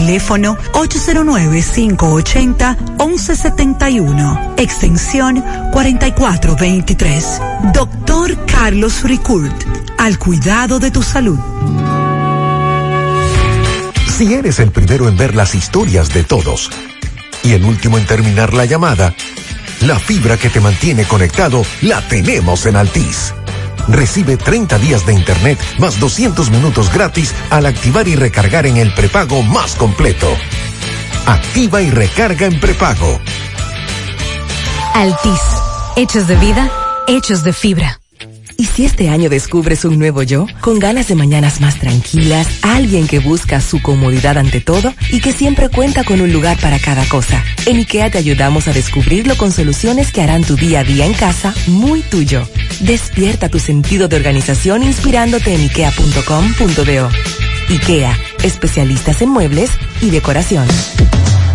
Teléfono 809-580-1171. Extensión 4423. Doctor Carlos Ricourt. Al cuidado de tu salud. Si eres el primero en ver las historias de todos y el último en terminar la llamada, la fibra que te mantiene conectado la tenemos en Altis. Recibe 30 días de internet más 200 minutos gratis al activar y recargar en el prepago más completo. Activa y recarga en prepago. Altis. Hechos de vida, hechos de fibra. ¿Y si este año descubres un nuevo yo? Con ganas de mañanas más tranquilas, alguien que busca su comodidad ante todo y que siempre cuenta con un lugar para cada cosa. En IKEA te ayudamos a descubrirlo con soluciones que harán tu día a día en casa muy tuyo. Despierta tu sentido de organización inspirándote en ikea.com.do. IKEA, especialistas en muebles y decoración.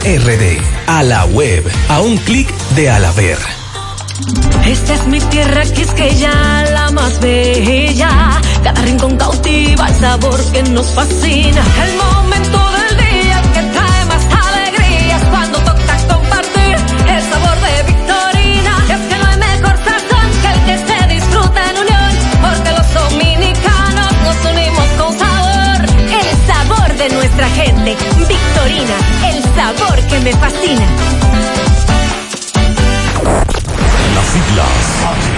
RD. A la web. A un clic de Alaber. Esta es mi tierra quisqueya, la más bella. Cada rincón cautiva el sabor que nos fascina. El momento del día que trae más alegrías cuando toca compartir el sabor de Victorina. Es que no hay mejor sazón que el que se disfruta en unión, porque los dominicanos nos unimos con sabor. El sabor de nuestra gente. Victorina, sabor que me fascina. Las siglas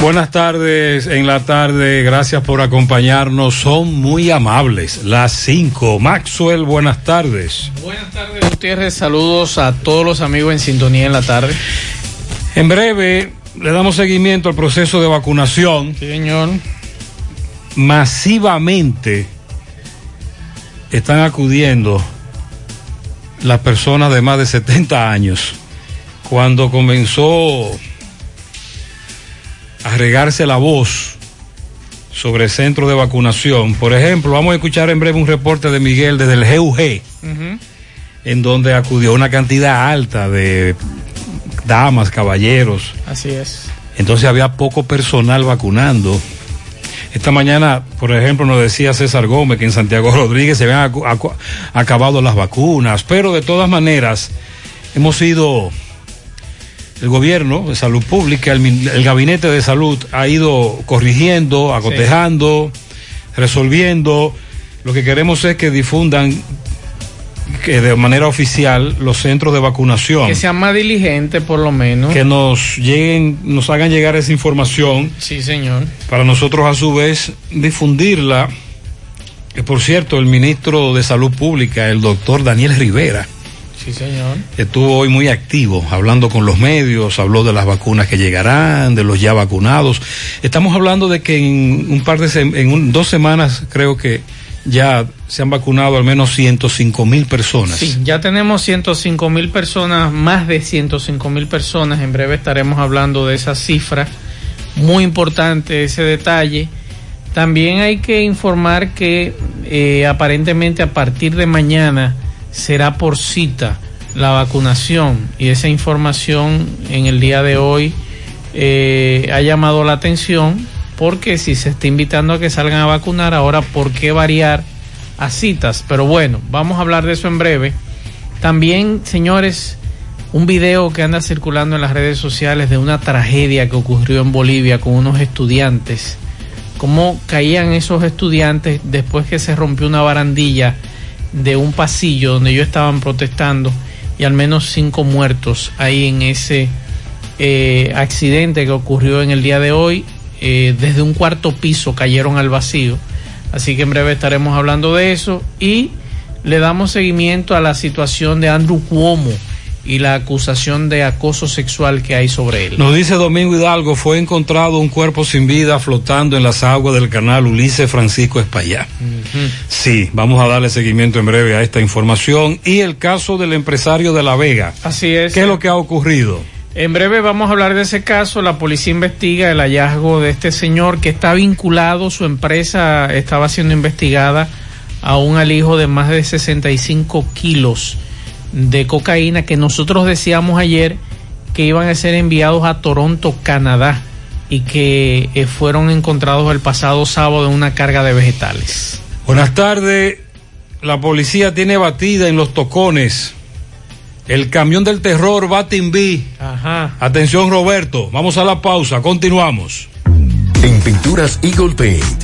Buenas tardes, en la tarde, gracias por acompañarnos, son muy amables. Las 5, Maxwell, buenas tardes. Buenas tardes, Gutiérrez, saludos a todos los amigos en sintonía en la tarde. En breve, le damos seguimiento al proceso de vacunación. Señor. Masivamente están acudiendo las personas de más de 70 años. Cuando comenzó a regarse la voz sobre el centro de vacunación. Por ejemplo, vamos a escuchar en breve un reporte de Miguel desde el GUG, uh -huh. en donde acudió una cantidad alta de damas, caballeros. Así es. Entonces había poco personal vacunando. Esta mañana, por ejemplo, nos decía César Gómez que en Santiago Rodríguez se habían ac ac acabado las vacunas, pero de todas maneras hemos ido el gobierno de salud pública, el, el, gabinete de salud ha ido corrigiendo, acotejando, sí. resolviendo. Lo que queremos es que difundan que de manera oficial los centros de vacunación. Que sean más diligentes por lo menos. Que nos lleguen, nos hagan llegar esa información. Sí, señor. Para nosotros a su vez difundirla. Que por cierto, el ministro de Salud Pública, el doctor Daniel Rivera, Sí, señor. Estuvo hoy muy activo, hablando con los medios, habló de las vacunas que llegarán, de los ya vacunados. Estamos hablando de que en un par de, en un, dos semanas creo que ya se han vacunado al menos 105 mil personas. Sí, ya tenemos 105 mil personas, más de 105 mil personas. En breve estaremos hablando de esa cifra. Muy importante ese detalle. También hay que informar que eh, aparentemente a partir de mañana será por cita la vacunación. Y esa información en el día de hoy eh, ha llamado la atención porque si se está invitando a que salgan a vacunar ahora por qué variar a citas. Pero bueno vamos a hablar de eso en breve. También señores un video que anda circulando en las redes sociales de una tragedia que ocurrió en Bolivia con unos estudiantes. Cómo caían esos estudiantes después que se rompió una barandilla de un pasillo donde ellos estaban protestando y al menos cinco muertos ahí en ese eh, accidente que ocurrió en el día de hoy. Eh, desde un cuarto piso cayeron al vacío. Así que en breve estaremos hablando de eso y le damos seguimiento a la situación de Andrew Cuomo y la acusación de acoso sexual que hay sobre él. Nos dice Domingo Hidalgo, fue encontrado un cuerpo sin vida flotando en las aguas del canal Ulises Francisco Espaillá. Sí, vamos a darle seguimiento en breve a esta información y el caso del empresario de La Vega. Así es. ¿Qué es lo que ha ocurrido? En breve vamos a hablar de ese caso. La policía investiga el hallazgo de este señor que está vinculado, su empresa estaba siendo investigada a un alijo de más de 65 kilos de cocaína que nosotros decíamos ayer que iban a ser enviados a Toronto, Canadá, y que eh, fueron encontrados el pasado sábado en una carga de vegetales. Buenas tardes. La policía tiene batida en los tocones. El camión del terror Batimbi. Ajá. Atención Roberto, vamos a la pausa, continuamos. En Pinturas Eagle Paint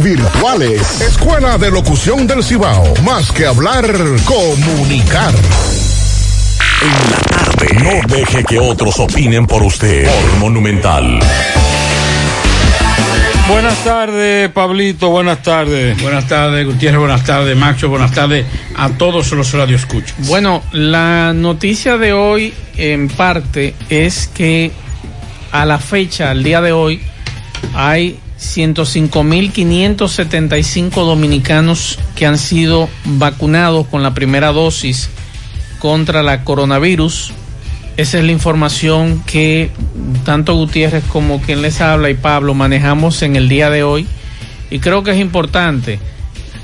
virtuales. Escuela de Locución del Cibao. Más que hablar, comunicar. En la tarde. No deje que otros opinen por usted. Por Monumental. Buenas tardes, Pablito, buenas tardes. Buenas tardes, Gutiérrez, buenas tardes, Macho, buenas tardes a todos los radioescuchas. Bueno, la noticia de hoy, en parte, es que a la fecha, al día de hoy, hay 105.575 dominicanos que han sido vacunados con la primera dosis contra la coronavirus. Esa es la información que tanto Gutiérrez como quien les habla y Pablo manejamos en el día de hoy. Y creo que es importante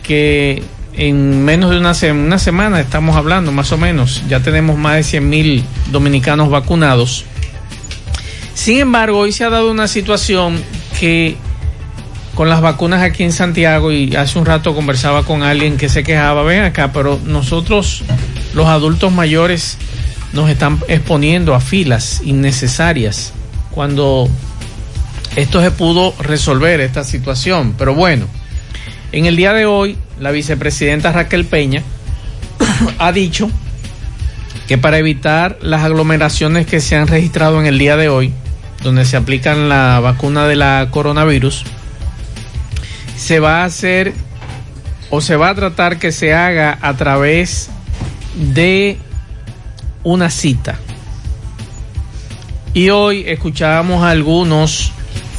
que en menos de una, una semana estamos hablando, más o menos, ya tenemos más de 100 mil dominicanos vacunados. Sin embargo, hoy se ha dado una situación que con las vacunas aquí en Santiago y hace un rato conversaba con alguien que se quejaba, ven acá, pero nosotros los adultos mayores nos están exponiendo a filas innecesarias cuando esto se pudo resolver esta situación. Pero bueno, en el día de hoy la vicepresidenta Raquel Peña ha dicho que para evitar las aglomeraciones que se han registrado en el día de hoy, donde se aplican la vacuna de la coronavirus, se va a hacer o se va a tratar que se haga a través de una cita. Y hoy escuchábamos a algunos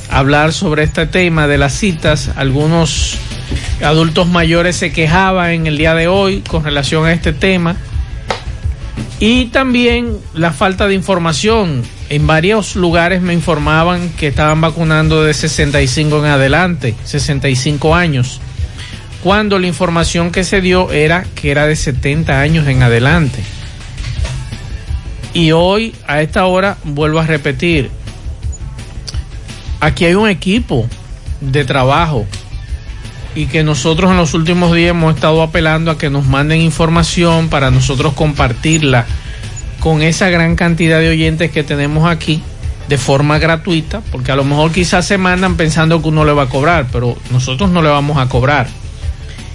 hablar sobre este tema de las citas. Algunos adultos mayores se quejaban en el día de hoy con relación a este tema. Y también la falta de información. En varios lugares me informaban que estaban vacunando de 65 en adelante, 65 años, cuando la información que se dio era que era de 70 años en adelante. Y hoy, a esta hora, vuelvo a repetir, aquí hay un equipo de trabajo y que nosotros en los últimos días hemos estado apelando a que nos manden información para nosotros compartirla con esa gran cantidad de oyentes que tenemos aquí de forma gratuita, porque a lo mejor quizás se mandan pensando que uno le va a cobrar, pero nosotros no le vamos a cobrar.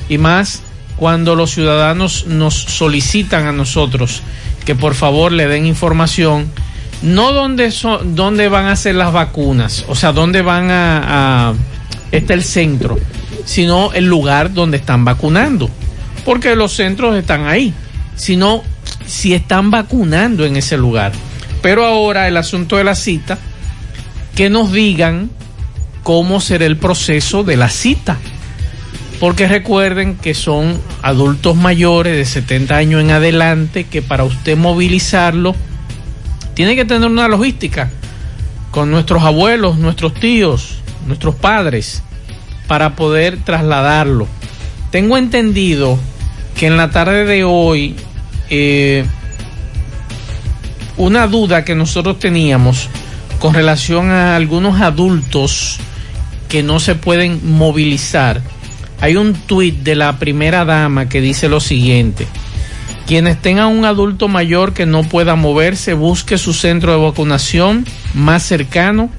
Y más cuando los ciudadanos nos solicitan a nosotros que por favor le den información, no dónde, son, dónde van a ser las vacunas, o sea, dónde van a, a está el centro, sino el lugar donde están vacunando, porque los centros están ahí, sino si están vacunando en ese lugar. Pero ahora el asunto de la cita, que nos digan cómo será el proceso de la cita. Porque recuerden que son adultos mayores de 70 años en adelante que para usted movilizarlo tiene que tener una logística con nuestros abuelos, nuestros tíos, nuestros padres para poder trasladarlo. Tengo entendido que en la tarde de hoy eh, una duda que nosotros teníamos con relación a algunos adultos que no se pueden movilizar. Hay un tuit de la primera dama que dice lo siguiente. Quienes tengan un adulto mayor que no pueda moverse, busque su centro de vacunación más cercano,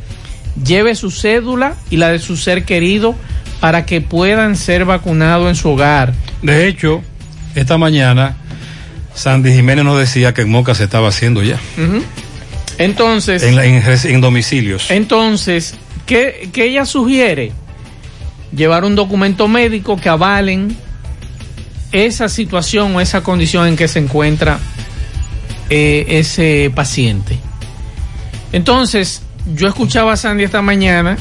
lleve su cédula y la de su ser querido para que puedan ser vacunados en su hogar. De hecho, esta mañana Sandy Jiménez nos decía que en Moca se estaba haciendo ya. Entonces, En, la- en res- en domicilios. entonces, ¿qué, qué ella sugiere? Llevar un documento médico que avalen esa situación o esa condición en que se encuentra eh, ese paciente. Entonces, yo escuchaba a Sandy esta mañana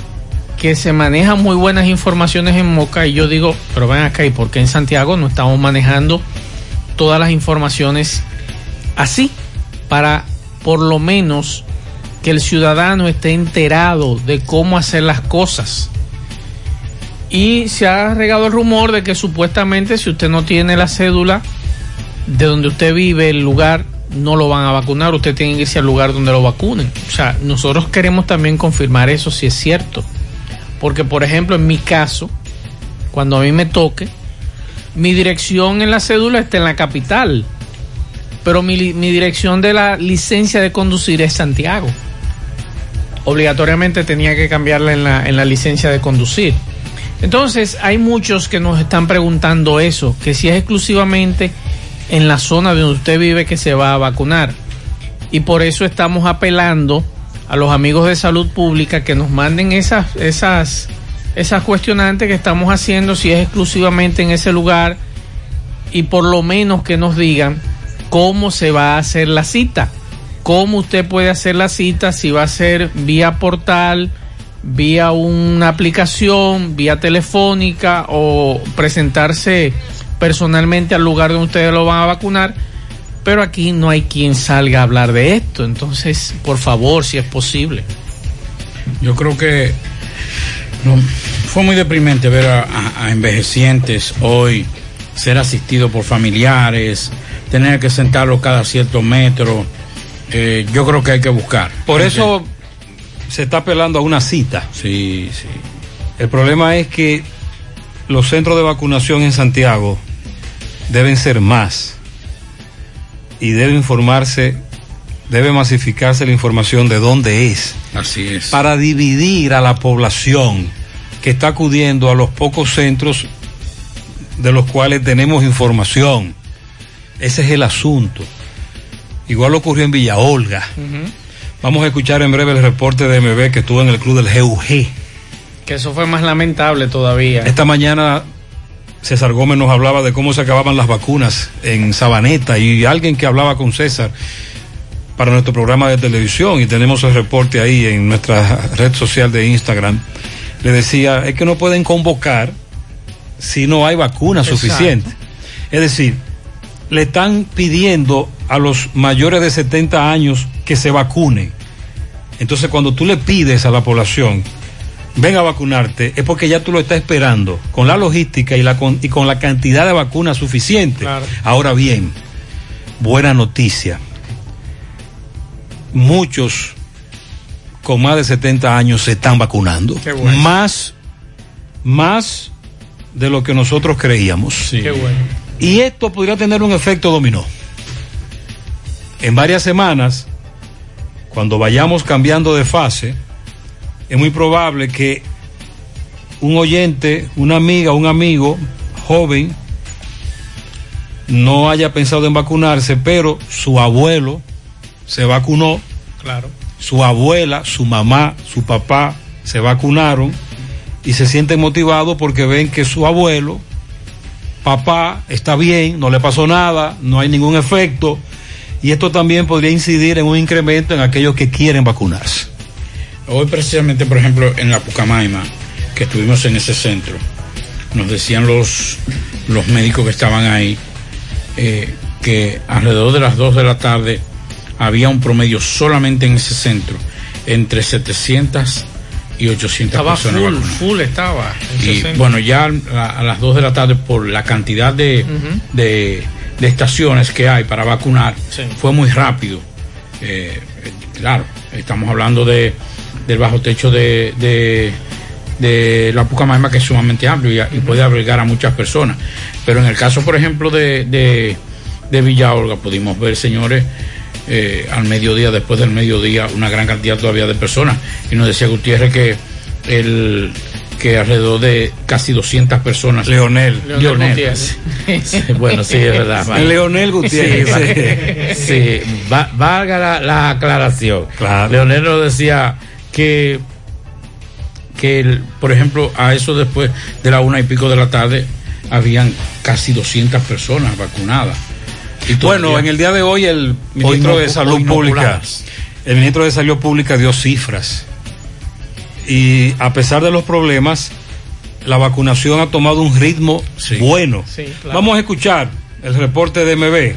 que se manejan muy buenas informaciones en Moca y yo digo, pero ven acá, ¿y por qué en Santiago no estamos manejando todas las informaciones así? Para por lo menos que el ciudadano esté enterado de cómo hacer las cosas. Y se ha regado el rumor de que supuestamente si usted no tiene la cédula de donde usted vive, el lugar, no lo van a vacunar, usted tiene que irse al lugar donde lo vacunen. O sea, nosotros queremos también confirmar eso si es cierto. Porque, por ejemplo, en mi caso, cuando a mí me toque, mi dirección en la cédula está en la capital, pero mi, mi dirección de la licencia de conducir es Santiago. Obligatoriamente tenía que cambiarla en la, en la licencia de conducir. Entonces, hay muchos que nos están preguntando eso, que si es exclusivamente en la zona donde usted vive que se va a vacunar. Y por eso estamos apelando a los amigos de salud pública que nos manden esas, esas, esas cuestionantes que estamos haciendo, si es exclusivamente en ese lugar, y por lo menos que nos digan cómo se va a hacer la cita, cómo usted puede hacer la cita, si va a ser vía portal, vía una aplicación, vía telefónica o presentarse personalmente al lugar donde ustedes lo van a vacunar. Pero aquí no hay quien salga a hablar de esto. Entonces, por favor, si es posible. Yo creo que no, fue muy deprimente ver a, a- a envejecientes hoy ser asistidos por familiares, tener que sentarlos cada cierto metro. Eh, yo creo que hay que buscar. Por eso se está apelando a una cita. Sí, sí. El problema es que los centros de vacunación en Santiago deben ser más y debe informarse, debe masificarse la información de dónde es. Así es. Para dividir a la población que está acudiendo a los pocos centros de los cuales tenemos información. Ese es el asunto. Igual ocurrió en Villa Olga. Vamos a escuchar en breve el reporte de MB que estuvo en el club del GUG. Que eso fue más lamentable todavía. Esta mañana César Gómez nos hablaba de cómo se acababan las vacunas en Sabaneta y alguien que hablaba con César para nuestro programa de televisión y tenemos el reporte ahí en nuestra red social de Instagram, le decía, es que no pueden convocar si no hay vacuna Exacto. suficiente. Es decir, le están pidiendo a los mayores de 70 años que se vacunen. Entonces, cuando tú le pides a la población, ven a vacunarte, es porque ya tú lo estás esperando, con la logística y, la, con, y con la cantidad de vacunas suficiente. Claro. Ahora bien, buena noticia. Muchos con más de 70 años se están vacunando. Qué bueno. Más, más de lo que nosotros creíamos. Qué bueno. Y esto podría tener un efecto dominó. En varias semanas, cuando vayamos cambiando de fase, es muy probable que un oyente, una amiga, un amigo joven no haya pensado en vacunarse, pero su abuelo se vacunó, Claro. su abuela, su mamá, su papá se vacunaron y se sienten motivados porque ven que su abuelo, papá, está bien, no le pasó nada, no hay ningún efecto y esto también podría incidir en un incremento en aquellos que quieren vacunarse. Hoy precisamente, por ejemplo, en la Pucamaima, que estuvimos en ese centro, nos decían los, los médicos que estaban ahí eh, que alrededor de las 2 de la tarde había un promedio solamente en ese centro entre 700 y 800 Estaba personas full, vacunadas. full estaba. Y bueno, ya a, las 2 de la tarde, por la cantidad de, de, de estaciones que hay para vacunar, Sí. fue muy rápido. Eh, claro, estamos hablando de, del bajo techo de, de, de la Pucamaima, que es sumamente amplio y, y puede albergar a muchas personas. Pero en el caso, por ejemplo, de, de, de Villa Olga, pudimos ver, señores, eh, al mediodía, después del mediodía, una gran cantidad todavía de personas. Y nos decía Gutiérrez que el que alrededor de casi 200 personas. Leonel. Leonel Leonel. Gutiérrez. Sí, bueno, sí, es verdad. vale. Leonel Gutiérrez. Sí, sí, va- valga la, la aclaración. Claro. Leonel nos decía que, que el- por ejemplo, a eso después de la una y pico de la tarde, habían casi 200 personas vacunadas. Y Bueno, en el día de hoy el ministro no- de Salud no Pública, el ministro de Salud Pública dio cifras y a pesar de los problemas, la vacunación ha tomado un ritmo bueno. Sí, claro. Vamos a escuchar el reporte de MB.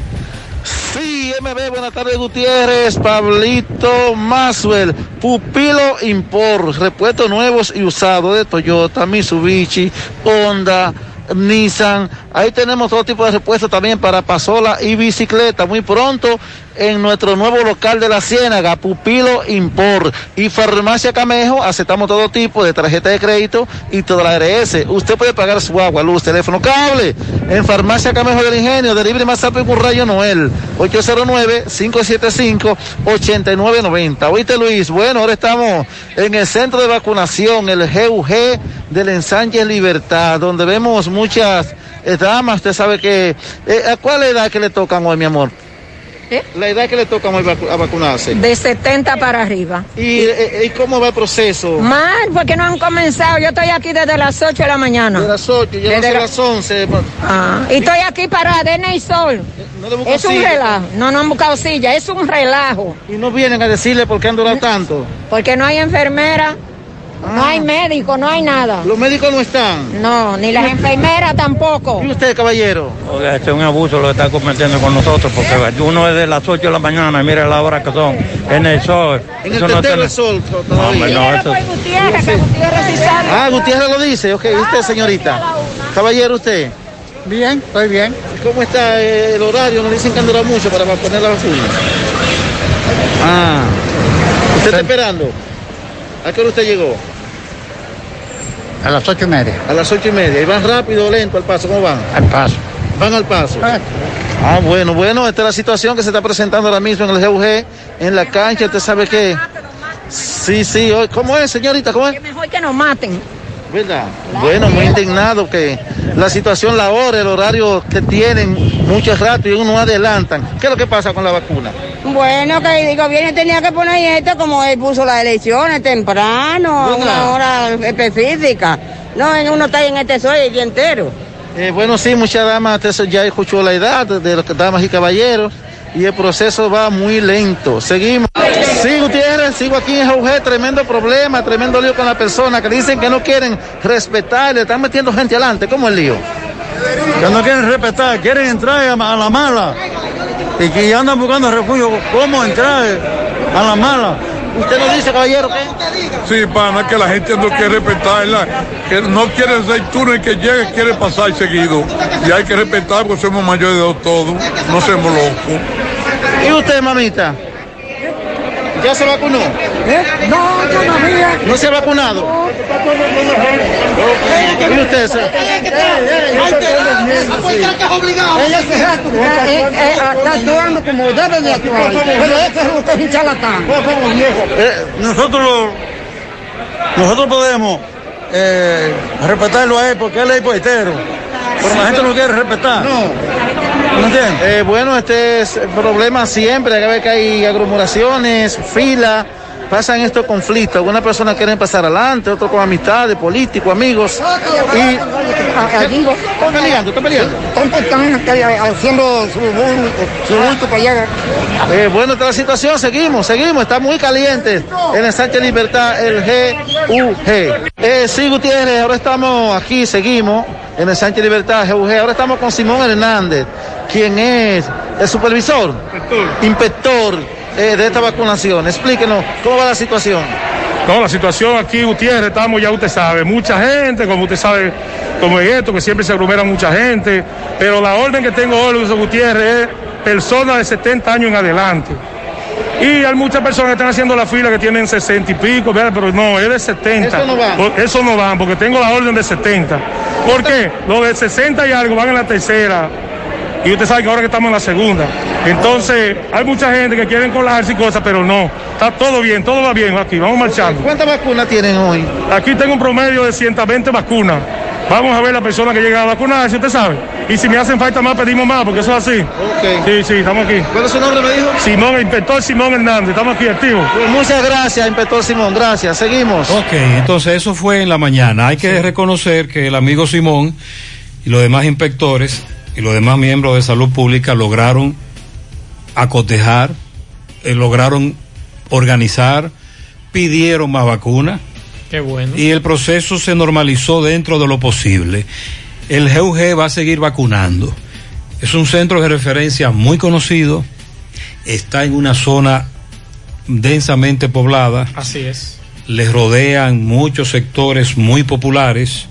Sí, MB, buenas tardes Gutiérrez, Pablito Maswell, Pupilo Import, repuestos nuevos y usados de Toyota, Mitsubishi, Honda, Nissan. Ahí tenemos todo tipo de repuestos también para pasola y bicicleta. Muy pronto en nuestro nuevo local de la Ciénaga, Pupilo Import. Y Farmacia Camejo, aceptamos todo tipo de tarjeta de crédito y toda la ARS. Usted puede pagar su agua, luz, teléfono, cable. En Farmacia Camejo del Ingenio, delivery más rápido con Rayo Noel. 809-575-8990. Oíste Luis, bueno, ahora estamos en el centro de vacunación, el GUG del Ensanche Libertad, donde vemos muchas eh, damas. Usted sabe que, eh, ¿a cuál edad que le tocan hoy, mi amor? La edad que le vacu- a vacunarse. De 70 para arriba. ¿Y, eh, ¿Y cómo va el proceso? Mal, porque no han comenzado. Yo estoy aquí desde las 8 de la mañana. De las 8, ya Desde la- las 11. Ah, y estoy aquí para Arena y Sol. Es un silla. relajo. No, no han buscado silla, es un relajo. Y no vienen a decirle por qué han durado tanto. Porque no hay enfermera, no hay médico, no hay nada. Los médicos no están. No, ni las enfermeras tampoco. ¿Y usted, caballero? Oiga, este es un abuso lo que está cometiendo con nosotros, porque uno es de las 8 de la mañana y mira la hora que son, en el sol. En Eso el no tiene- del sol todavía. hombre, no, eso- Gutiérrez, que Gutiérrez sí sabe. Ah, Gutiérrez lo dice. Ok, ¿y usted, señorita? Caballero, ¿usted? Bien, estoy bien. ¿Cómo está eh, el horario? Nos dicen que han durado mucho para poner la vacuna. Ah. ¿Usted está esperando? ¿A qué hora usted llegó? A las ocho y media. A las ocho y media. ¿Y van rápido o lento al paso? ¿Cómo van? Al paso. Van al paso. Ah, bueno, bueno, esta es la situación que se está presentando ahora mismo en el GUG, en la cancha. ¿Usted sabe qué? Sí, sí. hoy- ¿Cómo es, señorita? ¿Cómo es? Mejor que nos maten. ¿Verdad? Bueno, muy indignado que la situación, la hora, el horario que tienen, mucho rato y uno no adelantan. ¿Qué es lo que pasa con la vacuna? Bueno, que el gobierno tenía que poner esto como él puso las elecciones temprano, a una hora específica. No, uno está en este sol el día entero. Eh, bueno, sí, muchas damas, ya escuchó la edad de los damas y caballeros y el proceso va muy lento. Seguimos. Sí, Gutiérrez, sigo aquí en Jauge, tremendo problema, tremendo lío con la persona que dicen que no quieren respetar, le están metiendo gente adelante. ¿Cómo es el lío? Que no quieren respetar, quieren entrar a la mala y que ya andan buscando refugio. ¿Cómo entrar a la mala? ¿Usted nos dice, caballero, qué? Sí, pana, que la gente no quiere respetarla, que no quiere ser turno y que llegue quiere pasar seguido. Y hay que respetar porque somos mayores de todos, no seamos locos. ¿Y usted, mamita? ¿Ya se vacunó? No, todavía. ¿No se ha vacunado? ¿Y usted? se- Ella se está actuando como debe de actuar. Pero este es usted un charlatán. Eh, nosotros nosotros podemos eh, respetarlo a él porque él es poetero. Pero la gente no quiere respetar. No. ¿No entiendes? Eh, bueno, este es el problema siempre, cada vez que hay aglomeraciones, filas, pasan estos conflictos. Algunas personas quieren pasar adelante, otros con amistades, políticos, amigos. Y ¿Están peleando? ¿Están peleando? Están haciendo su bulto, su bulto para allá. Eh, bueno, esta es la situación, seguimos, seguimos, está muy caliente en el Sánchez Libertad, el GUG. Eh, sí, Gutiérrez, ahora estamos aquí, seguimos en el Sánchez Libertad, GUG. Ahora estamos con Simón Hernández, quien es el supervisor, inspector eh, de esta vacunación. Explíquenos cómo va la situación. No, la situación aquí, Gutiérrez, estamos, ya usted sabe, mucha gente, como usted sabe, como es esto, que siempre se aglomera mucha gente, pero la orden que tengo hoy, Luis Gutiérrez, es personas de 70 años en adelante. Y hay muchas personas que están haciendo la fila que tienen 60 y pico, ¿verdad? pero no, es de 70. Eso no va. Eso no van, porque tengo la orden de 70. ¿Por qué? Los de 60 y algo van en la tercera. Y usted sabe que ahora que estamos en la segunda. Entonces, hay mucha gente que quieren colarse y cosas, pero no. Está todo bien, todo va bien aquí. Vamos marchando. ¿Cuántas vacunas tienen hoy? Aquí tengo un promedio de 120 vacunas. Vamos a ver la persona que llega a vacunarse, usted sabe. Y si me hacen falta más, pedimos más, porque eso es así. Sí, sí, estamos aquí. ¿Cuál es su nombre, me dijo? Simón, inspector Simón Hernández, estamos aquí activos. Pues muchas gracias, inspector Simón, gracias. Seguimos. Ok, entonces eso fue en la mañana. Hay que reconocer que el amigo Simón y los demás inspectores y los demás miembros de salud pública lograron acotejar, eh, lograron organizar, pidieron más vacunas Qué bueno. y el proceso se normalizó dentro de lo posible. El GUG va a seguir vacunando. Es un centro de referencia muy conocido, está en una zona densamente poblada Así es. les rodean muchos sectores muy populares.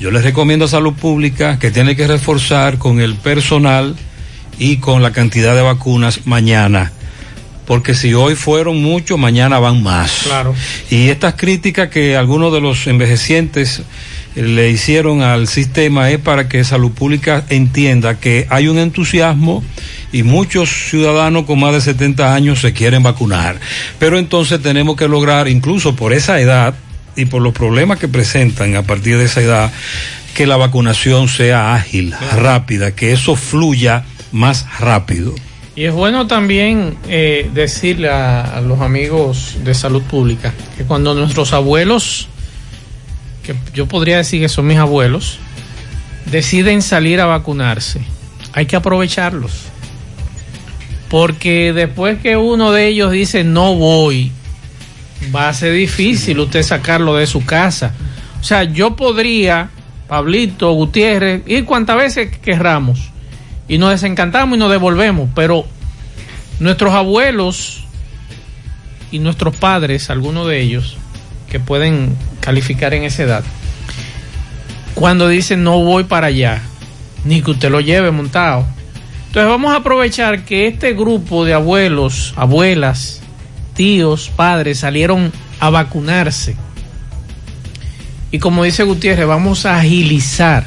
Yo les recomiendo a Salud Pública que tiene que reforzar con el personal y con la cantidad de vacunas mañana. Porque si hoy fueron muchos, mañana van más. Claro. Y estas críticas que algunos de los envejecientes eh, le hicieron al sistema es para que Salud Pública entienda que hay un entusiasmo y muchos ciudadanos con más de 70 años se quieren vacunar. Pero entonces tenemos que lograr, incluso por esa edad y por los problemas que presentan a partir de esa edad, que la vacunación sea ágil, rápida, que eso fluya más rápido. Y es bueno también eh, decirle a, a los amigos de salud pública que cuando nuestros abuelos, que yo podría decir que son mis abuelos, deciden salir a vacunarse, hay que aprovecharlos. Porque después que uno de ellos dice no voy, va a ser difícil usted sacarlo de su casa. O sea, yo podría, Pablito, Gutiérrez, ir cuantas veces querramos. Y nos desencantamos y nos devolvemos. Pero nuestros abuelos y nuestros padres, algunos de ellos, que pueden calificar en esa edad, cuando dicen no voy para allá, ni que usted lo lleve montado. Entonces vamos a aprovechar que este grupo de abuelos, abuelas, tíos, padres salieron a vacunarse. Y como dice Gutiérrez, vamos a agilizar.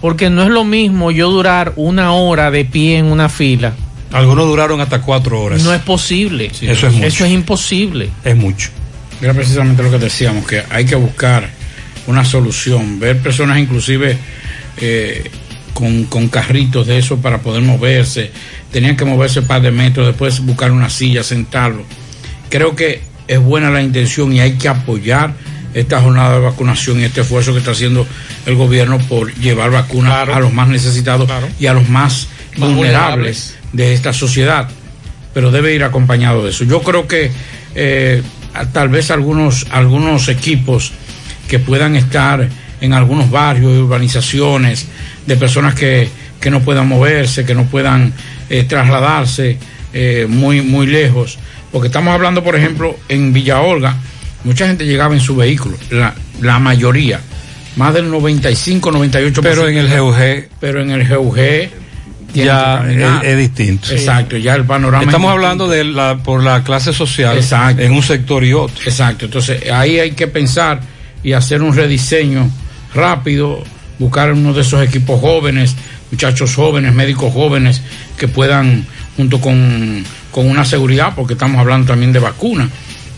Porque no es lo mismo yo durar una hora de pie en una fila. Algunos duraron hasta cuatro horas. No es posible. eso es mucho. Eso es imposible. Es mucho. Era precisamente lo que decíamos, que hay que buscar una solución, ver personas inclusive eh, con, con carritos de eso para poder moverse, tenían que moverse un par de metros, después buscar una silla, sentarlo. Creo que es buena la intención y hay que apoyar esta jornada de vacunación y este esfuerzo que está haciendo el gobierno por llevar vacunas a los más necesitados y a los más, Más vulnerables, de esta sociedad. Pero debe ir acompañado de eso. Yo creo que eh, tal vez algunos, algunos equipos que puedan estar en algunos barrios y urbanizaciones de personas que, que no puedan moverse, que no puedan eh, trasladarse eh, muy, muy lejos. Porque estamos hablando, por ejemplo, en Villa Olga, mucha gente llegaba en su vehículo, la, la mayoría, más del 95, 98%. Pero en el GUG Pero en el GUG ya es, distinto. Exacto, ya el panorama. Estamos es hablando de la por la clase social Exacto. en un sector y otro. Exacto, entonces ahí hay que pensar y hacer un rediseño rápido, buscar uno de esos equipos jóvenes, muchachos jóvenes, médicos jóvenes, que puedan, junto con, con una seguridad, porque estamos hablando también de vacunas,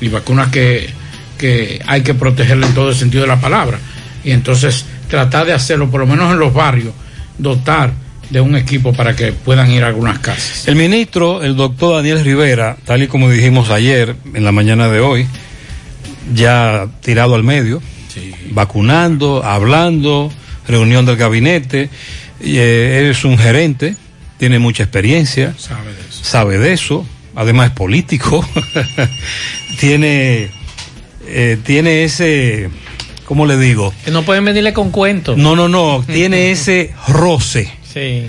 y vacunas que, que hay que protegerle en todo el sentido de la palabra. Y entonces tratar de hacerlo, por lo menos en los barrios, dotar de un equipo para que puedan ir a algunas casas. El ministro, el doctor Daniel Rivera, tal y como dijimos ayer, en la mañana de hoy, ya tirado al medio, vacunando, hablando, reunión del gabinete, y, eh, él es un gerente, tiene mucha experiencia, Sabe de eso. sabe de eso, además es político, tiene, eh, tiene ese, ¿cómo le digo? Que no pueden venirle con cuentos. No, no, no, tiene ese roce Sí.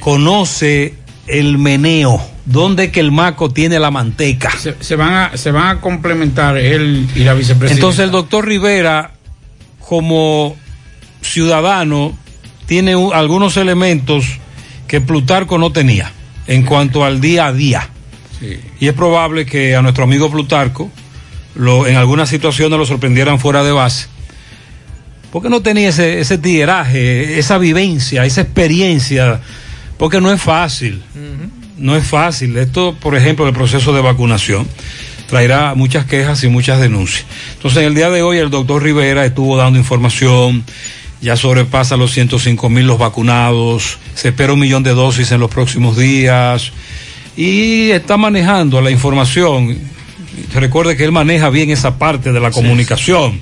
conoce el meneo, dónde que el maco tiene la manteca. Se, se van a, se van a complementar él y la vicepresidenta. Entonces el doctor Rivera, como ciudadano, tiene u- algunos elementos que Plutarco no tenía en cuanto al día a día. Sí. Y es probable que a nuestro amigo Plutarco lo, en algunas situaciones lo sorprendieran fuera de base. Porque no tenía ese, ese tigueraje, esa vivencia, esa experiencia. Porque no es fácil. No es fácil. Esto, por ejemplo, el proceso de vacunación traerá muchas quejas y muchas denuncias. Entonces, en el día de hoy, el doctor Rivera estuvo dando información. Ya sobrepasa los 105 mil los vacunados. Se espera un millón de dosis en los próximos días. Y está manejando la información. Recuerde que él maneja bien esa parte de la comunicación.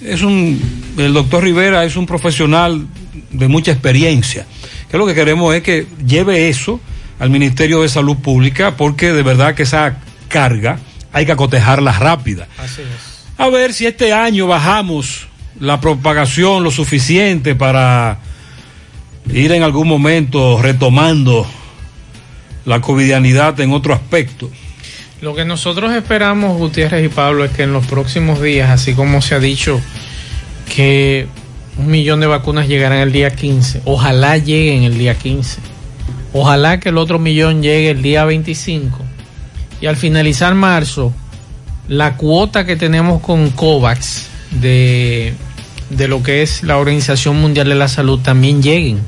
Es un, el doctor Rivera es un profesional de mucha experiencia. Que lo que queremos es que lleve eso al Ministerio de Salud Pública, porque de verdad que esa carga hay que acotejarla rápida. Así es. A ver si este año bajamos la propagación lo suficiente para ir en algún momento retomando la covidianidad en otro aspecto. Lo que nosotros esperamos, Gutiérrez y Pablo, es que en los próximos días, así como se ha dicho que un millón de vacunas llegarán el día 15, ojalá lleguen el día 15, ojalá que el otro millón llegue el día 25 y al finalizar marzo, la cuota que tenemos con COVAX de, de lo que es la Organización Mundial de la Salud también lleguen.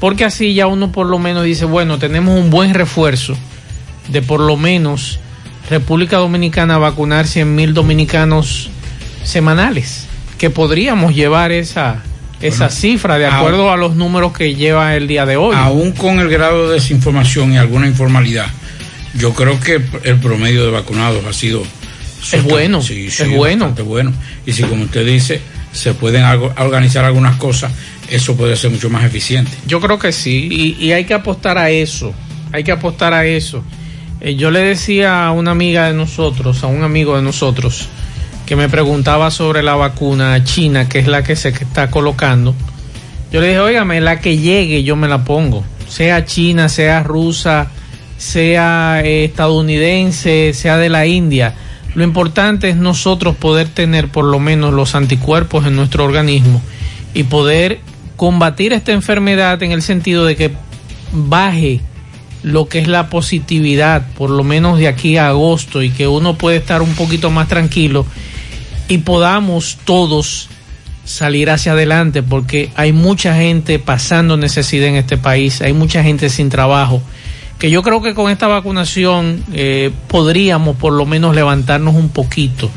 Porque así ya uno por lo menos dice, bueno, tenemos un buen refuerzo de por lo menos República Dominicana vacunar 100 mil dominicanos semanales, que podríamos llevar esa, esa Bueno, cifra de acuerdo a los números que lleva el día de hoy. Aún con el grado de desinformación y alguna informalidad, yo creo que el promedio de vacunados ha sido Es bueno, sí, sí, es bueno. bueno. Y si como usted dice, se pueden organizar algunas cosas, eso puede ser mucho más eficiente. Yo creo que sí, y, y hay que apostar a eso. hay que apostar a eso. Eh, yo le decía a una amiga de nosotros, a un amigo de nosotros, que me preguntaba sobre la vacuna china, que es la que se está colocando. Yo le dije, óigame, la que llegue yo me la pongo, sea china, sea rusa, sea eh, estadounidense, sea de la India. Lo importante es nosotros poder tener por lo menos los anticuerpos en nuestro organismo y poder combatir esta enfermedad en el sentido de que baje lo que es la positividad, por lo menos de aquí a agosto, y que uno puede estar un poquito más tranquilo y podamos todos salir hacia adelante, porque hay mucha gente pasando necesidad en este país, hay mucha gente sin trabajo, que yo creo que con esta vacunación eh, podríamos por lo menos levantarnos un poquito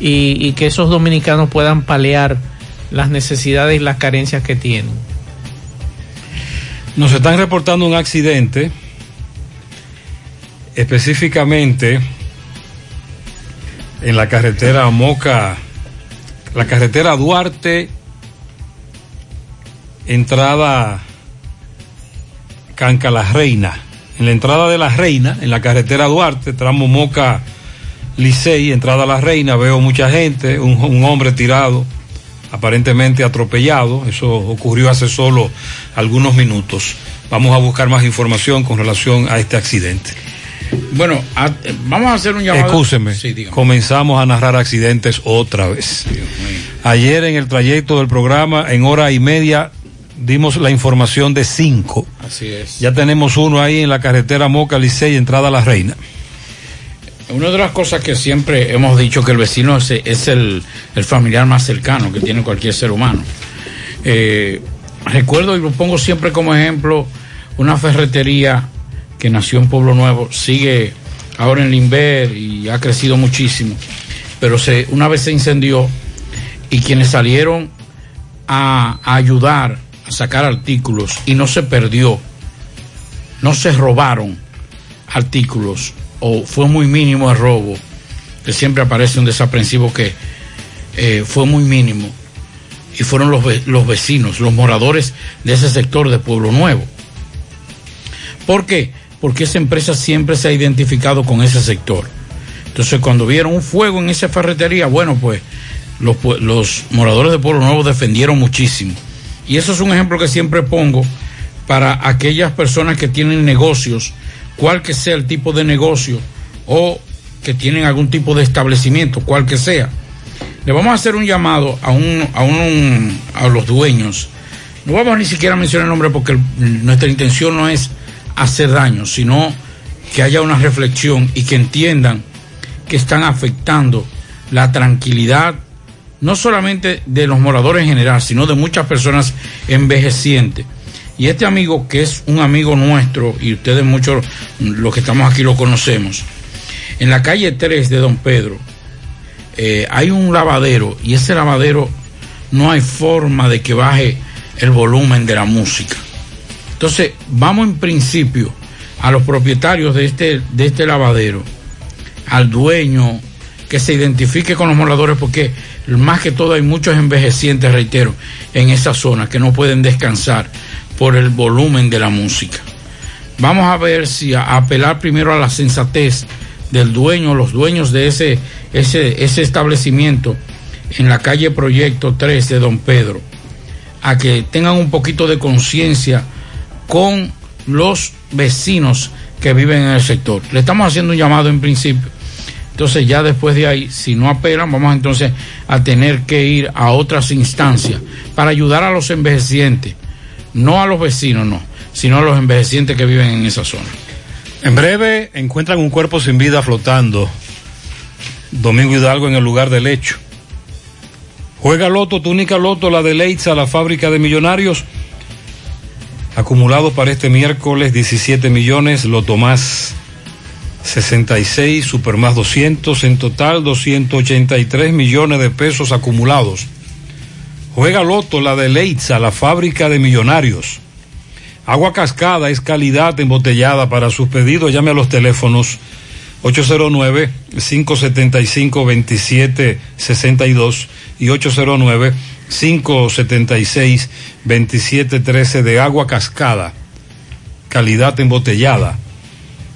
y, que esos dominicanos puedan palear las necesidades y las carencias que tienen. Nos están reportando un accidente, específicamente en la carretera Moca, la carretera Duarte, entrada Canca La Reina. En la entrada de La Reina, en la carretera Duarte, tramo Moca Licey, entrada a La Reina, veo mucha gente, un, un hombre tirado aparentemente atropellado. Eso ocurrió hace solo algunos minutos. Vamos a buscar más información con relación a este accidente. Bueno, a- vamos a hacer un llamado. Excúseme, Sí, comenzamos a narrar accidentes otra vez. Ayer en el trayecto del programa, en hora y media, dimos la información de cinco. Así es. Ya tenemos uno ahí en la carretera Moca Licey, entrada a La Reina. Una de las cosas que siempre hemos dicho que el vecino es, es el, el familiar más cercano que tiene cualquier ser humano. Eh, recuerdo y lo pongo siempre como ejemplo una ferretería que nació en Pueblo Nuevo, sigue ahora en Limber y ha crecido muchísimo, pero se, una vez se incendió y quienes salieron a, a ayudar sacar artículos y no se perdió, no se robaron artículos o fue muy mínimo el robo, que siempre aparece un desaprensivo que eh, fue muy mínimo, y fueron los, los vecinos, los moradores de ese sector de Pueblo Nuevo. ¿Por qué? Porque esa empresa siempre se ha identificado con ese sector. Entonces, cuando vieron un fuego en esa ferretería, bueno, pues los, los moradores de Pueblo Nuevo defendieron muchísimo. Y eso es un ejemplo que siempre pongo para aquellas personas que tienen negocios, cual que sea el tipo de negocio, o que tienen algún tipo de establecimiento, cual que sea. Le vamos a hacer un llamado a, un, a, un, a los dueños. No vamos ni siquiera a mencionar el nombre porque nuestra intención no es hacer daño, sino que haya una reflexión y que entiendan que están afectando la tranquilidad, no solamente de los moradores en general, sino de muchas personas envejecientes. Y este amigo, que es un amigo nuestro, y ustedes muchos, los que estamos aquí lo conocemos, en la calle 3 de Don Pedro, eh, hay un lavadero y ese lavadero no hay forma de que baje el volumen de la música. Entonces, vamos en principio a los propietarios de este, de este lavadero, al dueño, que se identifique con los moradores, porque más que todo hay muchos envejecientes, reitero, en esa zona que no pueden descansar por el volumen de la música. Vamos a ver si a, apelar primero a la sensatez del dueño, los dueños de ese, ese, ese establecimiento en la calle Proyecto 3 de Don Pedro, a que tengan un poquito de conciencia con los vecinos que viven en el sector. Le estamos haciendo un llamado en principio. Entonces ya después de ahí, si no apelan, vamos entonces a tener que ir a otras instancias para ayudar a los envejecientes, no a los vecinos, no, sino a los envejecientes que viven en esa zona. En breve encuentran un cuerpo sin vida flotando. Domingo Hidalgo en el lugar del hecho. Juega Loto, tu única Loto, la de Leitza, la fábrica de millonarios. Acumulado para este miércoles 17 millones, Loto más 66, Super más 200, en total 283 millones de pesos acumulados. Juega Loto, la de Leitza, la fábrica de millonarios. Agua cascada es calidad embotellada. Para sus pedidos llame a los teléfonos 809-575-2762 y 809-576-2713 de agua cascada. calidad embotellada.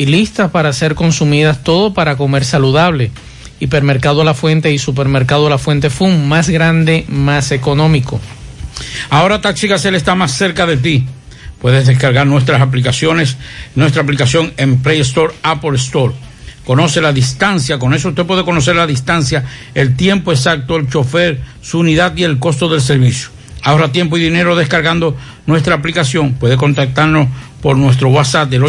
y listas para ser consumidas, todo para comer saludable. Hipermercado La Fuente y Supermercado La Fuente Fun, más grande, más económico. Ahora Taxi Gacel está más cerca de ti. Puedes descargar nuestras aplicaciones, nuestra aplicación en Play Store, Apple Store. Conoce la distancia, con eso usted puede conocer la distancia, el tiempo exacto, el chofer, su unidad y el costo del servicio. Ahorra tiempo y dinero descargando nuestra aplicación. Puede contactarnos por nuestro WhatsApp del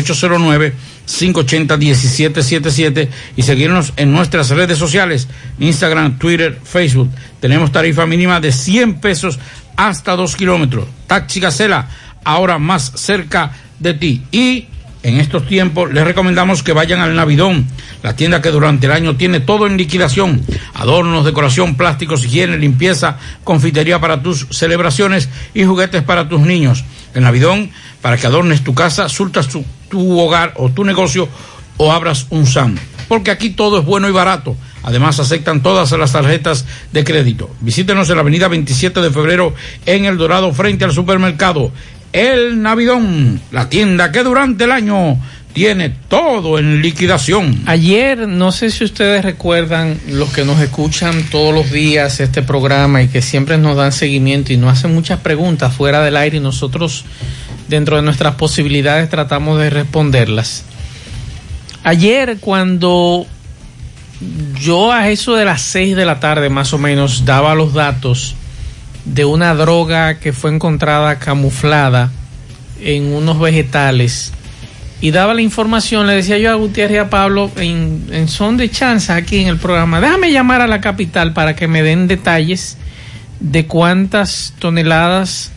809-580-1777 y seguirnos en nuestras redes sociales, Instagram, Twitter, Facebook. Tenemos tarifa mínima de 100 pesos hasta 2 kilómetros. Taxi Gacela, ahora más cerca de ti. Y en estos tiempos les recomendamos que vayan al Navidón, la tienda que durante el año tiene todo en liquidación, adornos, decoración, plásticos, higiene, limpieza, confitería para tus celebraciones y juguetes para tus niños. El Navidón, para que adornes tu casa, surtas tu, tu hogar o tu negocio o abras un SAM. Porque aquí todo es bueno y barato. Además, aceptan todas las tarjetas de crédito. Visítenos en la avenida 27 de febrero en El Dorado, frente al supermercado. El Navidón, la tienda que durante el año tiene todo en liquidación. Ayer, no sé si ustedes recuerdan, los que nos escuchan todos los días este programa y que siempre nos dan seguimiento y nos hacen muchas preguntas fuera del aire y nosotros, dentro de nuestras posibilidades, tratamos de responderlas. Ayer, cuando yo a eso de las 6 de la tarde más o menos daba los datos de una droga que fue encontrada camuflada en unos vegetales y daba la información, le decía yo a Gutiérrez y a Pablo en, en son de chanza aquí en el programa, déjame llamar a la capital para que me den detalles de cuántas toneladas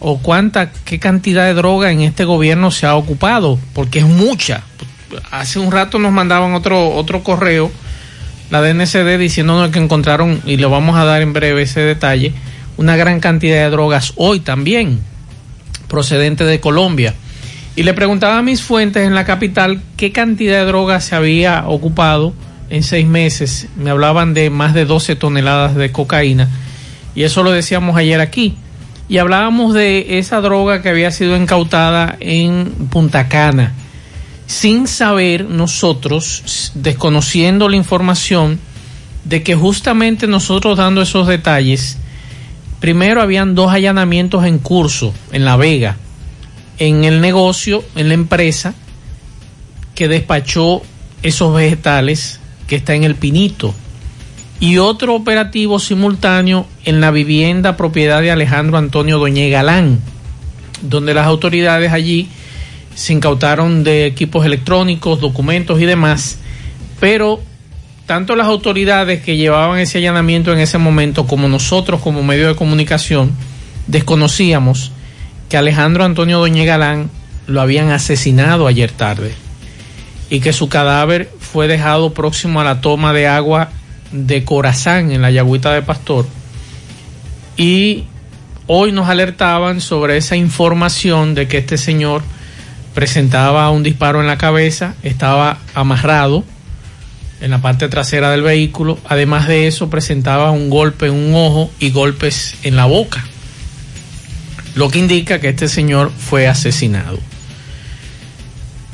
o cuánta, qué cantidad de droga en este gobierno se ha ocupado, porque es mucha. Hace un rato nos mandaban otro, otro correo, la DNCD, diciéndonos que encontraron, y le vamos a dar en breve ese detalle, una gran cantidad de drogas hoy también, procedente de Colombia. Y le preguntaba a mis fuentes en la capital qué cantidad de drogas se había ocupado en seis meses. Me hablaban de más de 12 toneladas de cocaína. Y eso lo decíamos ayer aquí. Y hablábamos de esa droga que había sido incautada en Punta Cana. Sin saber nosotros, desconociendo la información, de que justamente nosotros dando esos detalles, primero habían dos allanamientos en curso en La Vega, en el negocio, en la empresa que despachó esos vegetales que está en el Pinito y otro operativo simultáneo en la vivienda propiedad de Alejandro Antonio Doñé Galán, donde las autoridades allí se incautaron de equipos electrónicos, documentos y demás, pero tanto las autoridades que llevaban ese allanamiento en ese momento como nosotros como medio de comunicación desconocíamos que Alejandro Antonio Doñé Galán lo habían asesinado ayer tarde y que su cadáver fue dejado próximo a la toma de agua de Corazán en la Yagüita de Pastor y hoy nos alertaban sobre esa información de que este señor presentaba un disparo en la cabeza, estaba amarrado en la parte trasera del vehículo, además de eso presentaba un golpe en un ojo y golpes en la boca lo que indica que este señor fue asesinado.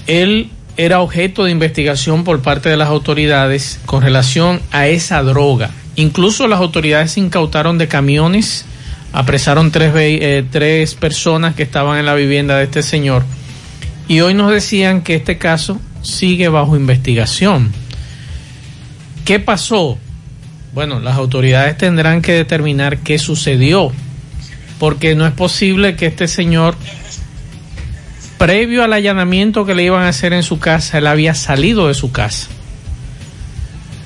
Él era objeto de investigación por parte de las autoridades con relación a esa droga. Incluso las autoridades incautaron de camiones, apresaron tres, eh, tres personas que estaban en la vivienda de este señor y hoy nos decían que este caso sigue bajo investigación. ¿Qué pasó? Bueno, las autoridades tendrán que determinar qué sucedió porque no es posible que este señor, previo al allanamiento que le iban a hacer en su casa, él había salido de su casa.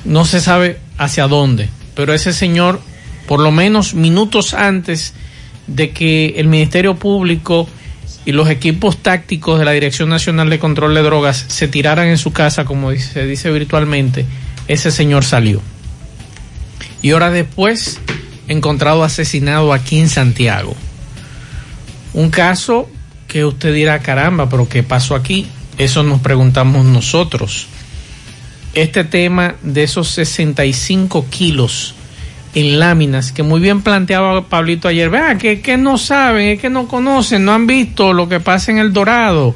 No se sabe hacia dónde, pero ese señor, por lo menos minutos antes de que el Ministerio Público y los equipos tácticos de la Dirección Nacional de Control de Drogas se tiraran en su casa, como se dice virtualmente, ese señor salió. Y horas después, encontrado asesinado aquí en Santiago. Un caso que usted dirá, caramba, pero ¿qué pasó aquí? Eso nos preguntamos nosotros. Este tema de esos 65 kilos en láminas, que muy bien planteaba Pablito ayer, vean que, que no saben, es que no conocen, no han visto lo que pasa en el Dorado,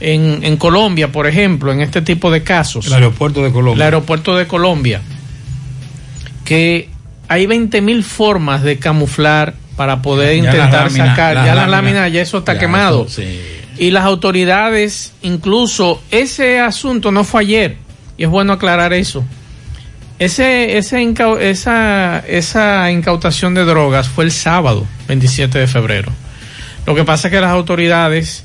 en, en Colombia, por ejemplo, en este tipo de casos. El aeropuerto de Colombia. El aeropuerto de Colombia. Que hay 20 mil formas de camuflar para poder Ya intentar lámina, sacar. la ya la lámina. lámina, ya eso está Ya, quemado. eso, sí. Y las autoridades, incluso ese asunto no fue ayer, y es bueno aclarar eso. Ese, ese esa, esa incautación de drogas fue el sábado, 27 de febrero. Lo que pasa es que las autoridades,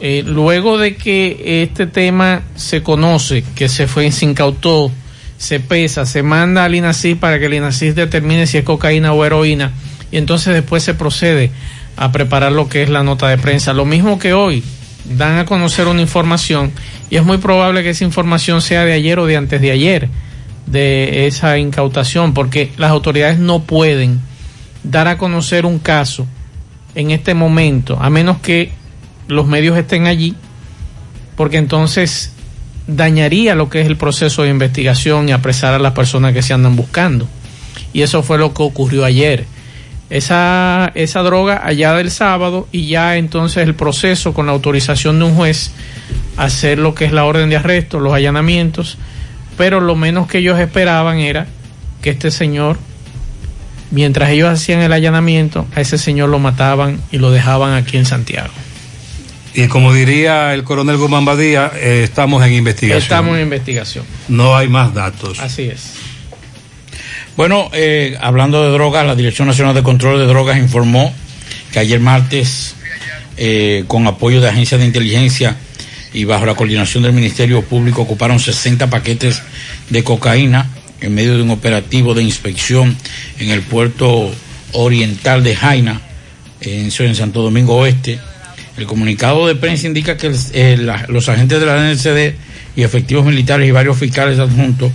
eh, luego de que este tema se conoce, que se fue, se incautó, se pesa, se manda al INACIS para que el INACIS determine si es cocaína o heroína, y entonces después se procede a preparar lo que es la nota de prensa. Lo mismo que hoy, dan a conocer una información, y es muy probable que esa información sea de ayer o de antes de ayer, de esa incautación, porque las autoridades no pueden dar a conocer un caso en este momento, a menos que los medios estén allí, porque entonces dañaría lo que es el proceso de investigación y apresar a las personas que se andan buscando. Y eso fue lo que ocurrió ayer. Esa, esa droga allá del sábado y ya entonces el proceso con la autorización de un juez hacer lo que es la orden de arresto, los allanamientos, pero lo menos que ellos esperaban era que este señor, mientras ellos hacían el allanamiento, a ese señor lo mataban y lo dejaban aquí en Santiago. Y como diría el coronel Guzmán Badía, eh, estamos en investigación. Estamos en investigación. No hay más datos. Así es. Bueno, eh, hablando de drogas, la Dirección Nacional de Control de Drogas informó que ayer martes, eh, con apoyo de agencias de inteligencia y bajo la coordinación del Ministerio Público, ocuparon 60 paquetes de cocaína en medio de un operativo de inspección en el puerto oriental de Jaina, en, Santo Domingo Oeste. El comunicado de prensa indica que eh, la- los agentes de la NCD y efectivos militares y varios fiscales adjuntos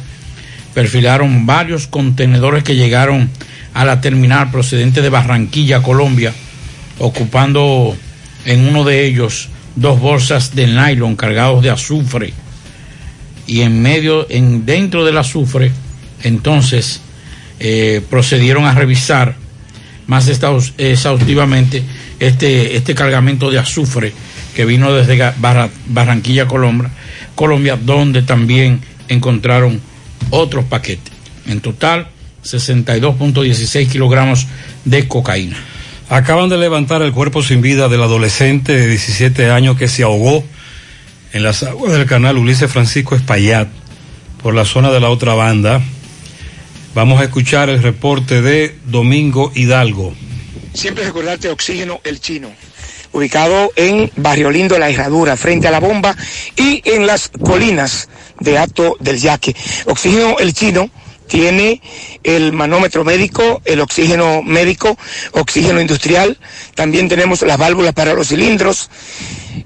perfilaron varios contenedores que llegaron a la terminal procedente de Barranquilla, Colombia, ocupando en uno de ellos dos bolsas de nylon cargados de azufre. Y en medio, en dentro del azufre, entonces eh, procedieron a revisar más exhaus- exhaustivamente este, este cargamento de azufre que vino desde Barranquilla, Colombia, Colombia, donde también encontraron otros paquetes. En total, 62.16 kilogramos de cocaína. Acaban de levantar el cuerpo sin vida del adolescente de 17 años que se ahogó en las aguas del canal Ulises Francisco Espaillat por la zona de la otra banda. Vamos a escuchar el reporte de Domingo Hidalgo. Siempre recordarte Oxígeno El Chino, ubicado en Barrio Lindo, La Herradura, frente a la bomba y en las colinas de Alto del Yaque. Oxígeno El Chino tiene el manómetro médico, el oxígeno médico, oxígeno industrial, también tenemos las válvulas para los cilindros.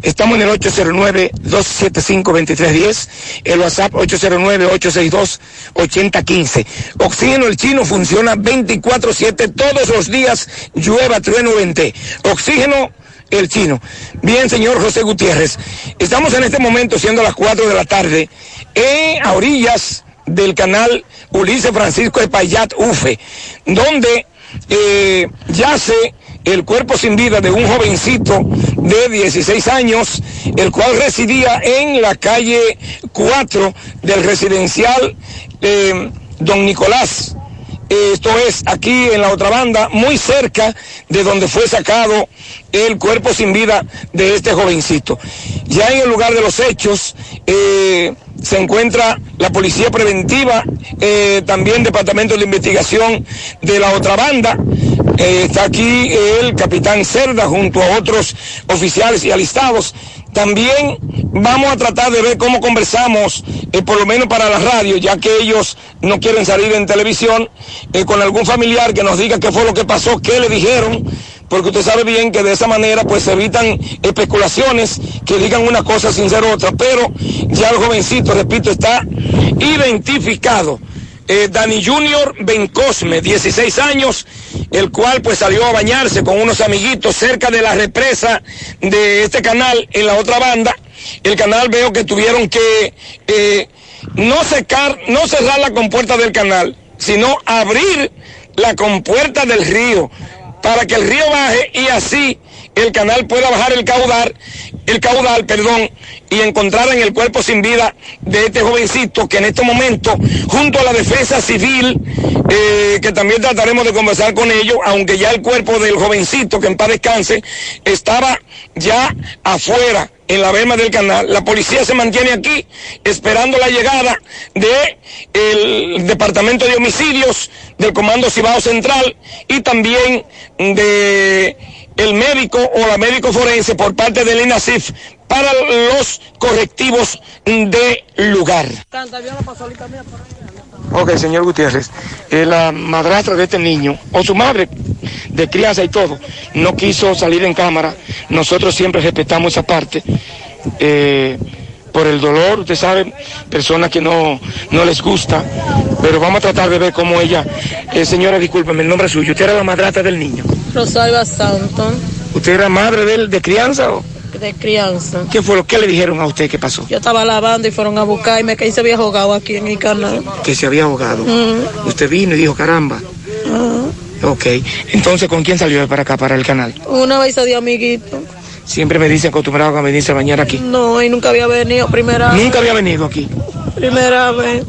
Estamos en el 809-275-2310, el WhatsApp 809-862-8015. Oxígeno el chino funciona 24-7 todos los días, llueva, trueno, vente. Oxígeno el chino. Bien, señor José Gutiérrez, estamos en este momento, siendo las 4 de la tarde, en, a orillas del canal Ulises Francisco Espaillat Ufe, donde eh, yace el cuerpo sin vida de un jovencito de 16 años, el cual residía en la calle 4 del residencial eh, Don Nicolás. Esto es aquí en la otra banda, muy cerca de donde fue sacado el cuerpo sin vida de este jovencito. Ya en el lugar de los hechos eh, se encuentra la policía preventiva, eh, también departamento de investigación de la otra banda. Eh, está aquí el capitán Cerda junto a otros oficiales y alistados. También vamos a tratar de ver cómo conversamos, por lo menos para la radio, ya que ellos no quieren salir en televisión, con algún familiar que nos diga qué fue lo que pasó, qué le dijeron, porque usted sabe bien que de esa manera pues se evitan especulaciones que digan una cosa sin ser otra, pero ya el jovencito, repito, está identificado. Eh, Dani Junior Bencosme, 16 años, el cual pues salió a bañarse con unos amiguitos cerca de la represa de este canal en la otra banda. El canal veo que tuvieron que eh, no secar, no cerrar la compuerta del canal, sino abrir la compuerta del río para que el río baje y así el canal pueda bajar el caudal, el caudal, perdón, y encontrar en el cuerpo sin vida de este jovencito que en este momento, junto a la defensa civil, eh, que también trataremos de conversar con ellos, aunque ya el cuerpo del jovencito, que en paz descanse, estaba ya afuera en la vema del canal. La policía se mantiene aquí esperando la llegada de el departamento de homicidios del Comando Cibao Central y también de el médico o la médico forense por parte del INASIF para los correctivos de lugar. Ok, señor Gutiérrez, eh, la madrastra de este niño, o su madre de crianza y todo, no quiso salir en cámara. Nosotros siempre respetamos esa parte. eh, por el dolor, usted sabe, personas que no, no les gusta, pero vamos a tratar de ver cómo ella, eh, señora, discúlpeme, el nombre suyo, usted era la madrastra del niño. Rosalba Santos, ¿Usted era madre de de crianza o de crianza. qué fue lo que le dijeron a usted que pasó? Yo estaba lavando y fueron a buscar y me caí se había ahogado aquí en el canal. Que se había ahogado. Usted vino y dijo, caramba. Ah. Ok, entonces ¿con quién salió para acá, para el canal? Una vez de amiguito. Siempre me dicen acostumbrado a venirse a bañar aquí. No, y nunca había venido, primera vez. Nunca había venido aquí. Primera vez.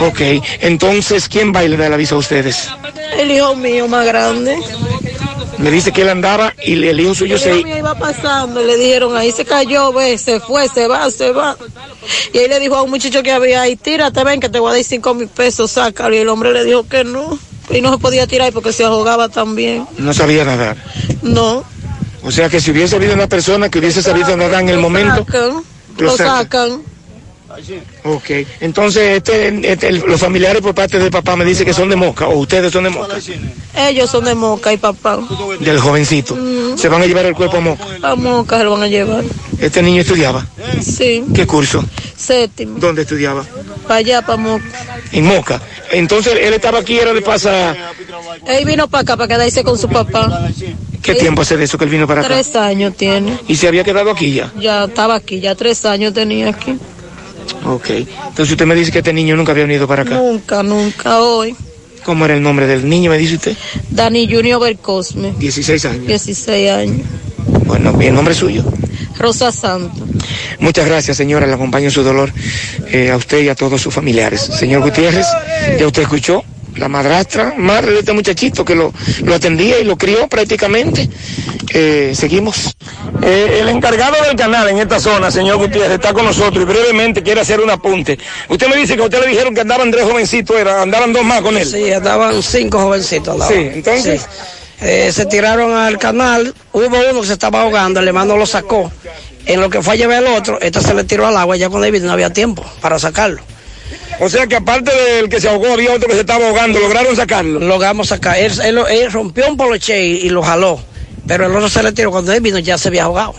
Ok, entonces ¿quién va y le da el aviso a ustedes? El hijo mío más grande. Me dice que él andaba y el hijo suyo El se... hijo mío iba pasando le dijeron, ahí se cayó, ve, se fue, se va, se va. Y ahí le dijo a un muchacho que había ahí, tírate, ven que te voy a dar cinco mil pesos, sácalo. Y el hombre le dijo que no. Y no se podía tirar porque se ahogaba también. No sabía nadar. No. O sea que si hubiese habido una persona que hubiese sabido nadar en el momento... Lo sacan. Sacan. Ok, entonces este, este, los familiares por parte de papá me dicen que son de Moca, o ustedes son de Moca, Ellos son de Moca y papá. del jovencito. Se van a llevar el cuerpo a Moca. A Moca se lo van a llevar. Este niño estudiaba. Sí, ¿Qué curso? séptimo. ¿Dónde estudiaba? Para allá, para Moca. En Moca. Entonces él estaba aquí, era de pasa... Él vino para acá para quedarse con su papá. ¿Qué tiempo hace de eso que él vino para acá? Tres años tiene. Y se había quedado aquí ya. Ya estaba aquí, ya tres años tenía aquí. Ok. Entonces usted me dice que este niño nunca había venido para acá. Nunca, nunca hoy. ¿Cómo era el nombre del niño, me dice usted? Dani Junior Bercosme, 16 años. 16 años. Bueno, el nombre suyo. Rosa Santos. Muchas gracias, señora. Le acompaño en su dolor eh, a usted y a todos sus familiares. Señor Gutiérrez, ya usted escuchó la madrastra, madre de este muchachito que lo, lo atendía y lo crió prácticamente. Eh, seguimos. Eh, el encargado del canal en esta zona, señor Gutiérrez, está con nosotros y brevemente quiere hacer un apunte. Usted me dice que a usted le dijeron que andaban tres jovencitos, era, andaban dos más con él. Sí, andaban cinco jovencitos. andaban. Sí, entonces. Sí. Eh, se tiraron al canal, hubo uno que se estaba ahogando, el hermano lo sacó. En lo que fue a llevar el otro, este se le tiró al agua, ya él vino no había tiempo para sacarlo. O sea que aparte del que se ahogó, había otro que se estaba ahogando, lograron sacarlo. Logramos sacar, él, él- rompió un poloche y, y lo jaló, pero el otro se le tiró, cuando él vino ya se había ahogado,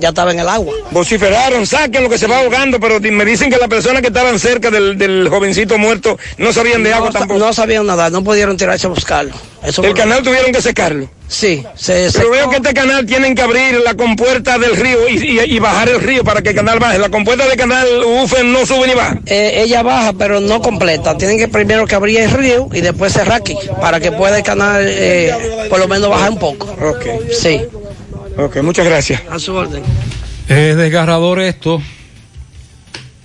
ya estaba en el agua. Vociferaron, saquen lo que se va ahogando, pero me dicen que las personas que estaban cerca del, del jovencito muerto no sabían de agua no, tampoco. No sabían nadar, no pudieron tirarse a buscarlo. Eso el canal tuvieron que secarlo. Sí, se Pero veo que este canal tienen que abrir la compuerta del río y, y- y bajar el río para que el canal baje. La compuerta del canal Ufen no sube ni baja. Eh, ella baja, pero no completa. Tienen que primero que abrir el río y después cerrar aquí, para que pueda el canal eh, por lo menos bajar un poco. Ok. Sí. Ok, muchas gracias. A su orden. Es desgarrador esto.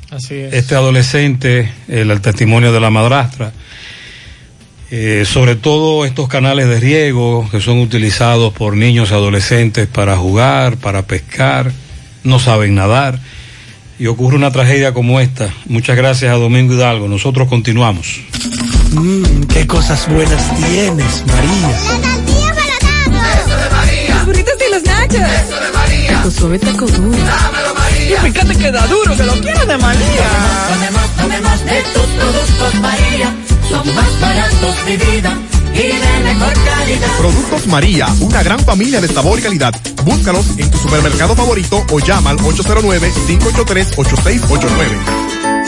Así es. Este adolescente, el, el testimonio de la madrastra. Eh, sobre todo estos canales de riego que son utilizados por niños y adolescentes para jugar, para pescar, no saben nadar y ocurre una tragedia como esta. Muchas gracias a Domingo Hidalgo. Nosotros continuamos. Mmm, qué cosas buenas tienes, María. Nachos. Eso de María. Tu suave taco duro. Dámelo, María. Y fíjate que da duro, que lo quiero de María. Tomemos, tomemos de tus productos María. Son más baratos de vida. y de mejor calidad. Productos María, una gran familia de sabor y calidad. Búscalos en tu supermercado favorito o llama al 809-583-8689.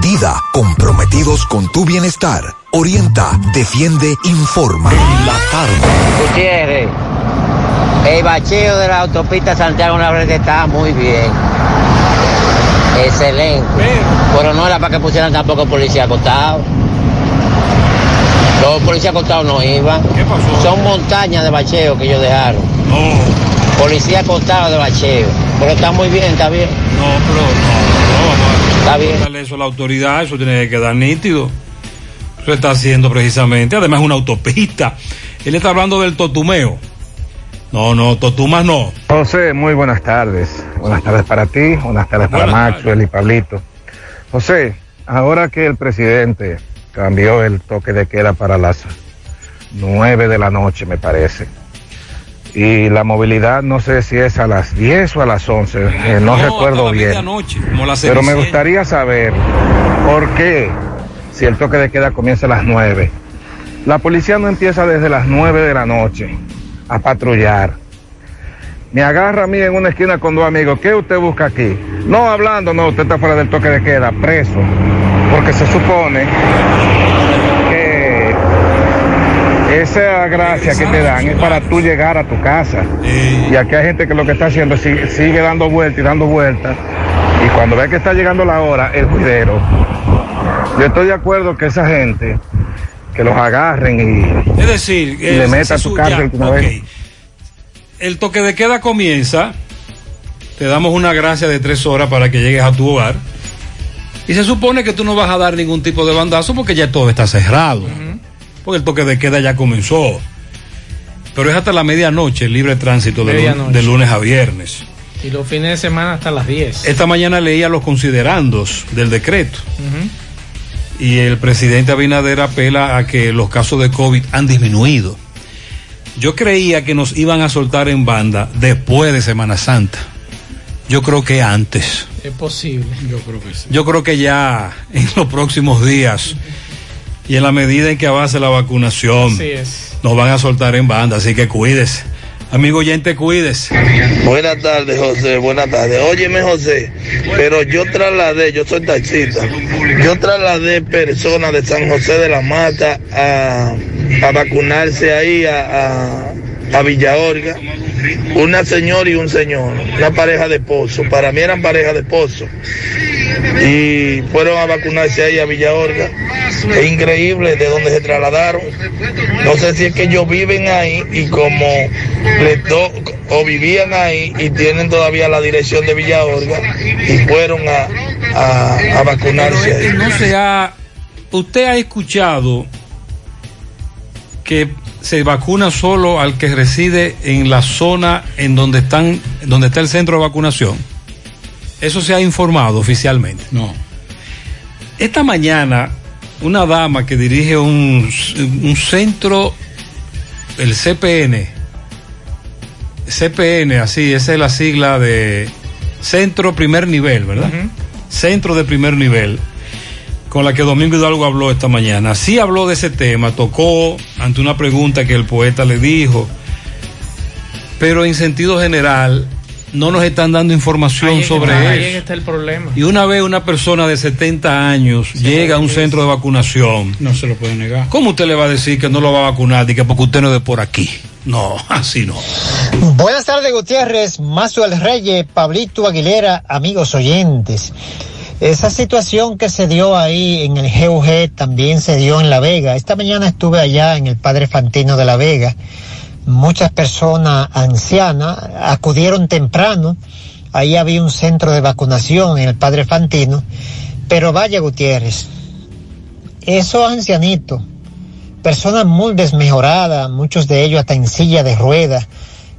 Dida, comprometidos con tu bienestar. Orienta, defiende, informa. En la tarde. Gutiérrez, el bacheo de la autopista Santiago Navarrete está muy bien. Excelente. Pero no era para que pusieran tampoco policía acostado. Los policías acostados no iban. ¿Qué pasó? Son montañas de bacheo que ellos dejaron. Policía acostado de bacheo. Pero está muy bien, está bien. No, pero no, no Está bien. darle eso a la autoridad, eso tiene que quedar nítido. Eso está haciendo precisamente, además una autopista. Él está hablando del totumeo. No, no, totumas no. José, muy buenas tardes. Buenas tardes para ti, buenas tardes para Buenas Maxwell y Pablito. José, ahora que el presidente cambió el toque de queda para las nueve de la noche, me parece. Y la movilidad, no sé si es a las 10 o a las 11, eh, no, recuerdo bien. Pero me gustaría saber por qué, si el toque de queda comienza a las 9, la policía no empieza desde las 9 de la noche a patrullar. Me agarra a mí en una esquina con dos amigos. ¿Qué usted busca aquí? No hablando, no, usted está fuera del toque de queda, preso. Porque se supone esa gracia que te dan es para tú llegar a tu casa. Y aquí hay gente que lo que está haciendo es sigue, sigue dando vueltas y dando vueltas. Y cuando ve que está llegando la hora, el juidero. Yo estoy de acuerdo que esa gente, que los agarren y, Es decir, y le es- metan es su su- cárcel ya, una vez. El toque de queda comienza, te damos una gracia de tres horas para que llegues a tu hogar. Y se supone que tú no vas a dar ningún tipo de bandazo porque ya todo está cerrado. Porque el toque de queda ya comenzó. Pero es hasta la medianoche el libre tránsito de, lunes a viernes. Y los fines de semana hasta las 10. Esta mañana leía los considerandos del decreto. Y el presidente Abinader apela a que los casos de COVID han disminuido. Yo creía que nos iban a soltar en banda después de Semana Santa. Yo creo que antes. Es posible. Yo creo que sí. Yo creo que ya en los próximos días y en la medida en que avance la vacunación, Así es. nos van a soltar en banda. Así que cuídese. Amigo oyente, cuídese. Buenas tardes, José. Buenas tardes. Óyeme, José, pero yo trasladé, yo soy taxista, yo trasladé personas de San José de la Mata a, a vacunarse ahí a, a, a Villa Orga. Una señora y un señor, una pareja de esposo. Para mí eran pareja de esposo. Y fueron a vacunarse ahí a Villa Orga. Es increíble de dónde se trasladaron. No sé si es que ellos viven ahí y como les do- o vivían ahí y tienen todavía la dirección de Villa Orga y fueron a, a- a vacunarse ahí. no se ha. Usted ha escuchado que se vacuna solo al que reside en la zona en donde están, donde está el centro de vacunación. Eso se ha informado oficialmente. No. Esta mañana, una dama que dirige un, un centro, el CPN, CPN, así, esa es la sigla de Centro Primer Nivel, ¿verdad? Centro de Primer Nivel, con la que Domingo Hidalgo habló esta mañana. Sí habló de ese tema, tocó ante una pregunta que el poeta le dijo, pero en sentido general no nos están dando información Ahí sobre está- eso. Ahí está el problema. Y una vez una persona de 70 años llega a un centro de vacunación, No se lo puede negar. ¿cómo usted le va a decir que no lo va a vacunar y que porque usted no es de por aquí? No, así no. Buenas tardes, Gutiérrez, Mazuel Reyes, Pablito Aguilera, amigos oyentes. Esa situación que se dio ahí en el GUG también se dio en La Vega. Esta mañana estuve allá en el Padre Fantino de La Vega. Muchas personas ancianas acudieron temprano. Ahí había un centro de vacunación en el Padre Fantino. Pero vaya, Gutiérrez, esos ancianitos, personas muy desmejoradas, muchos de ellos hasta en silla de ruedas.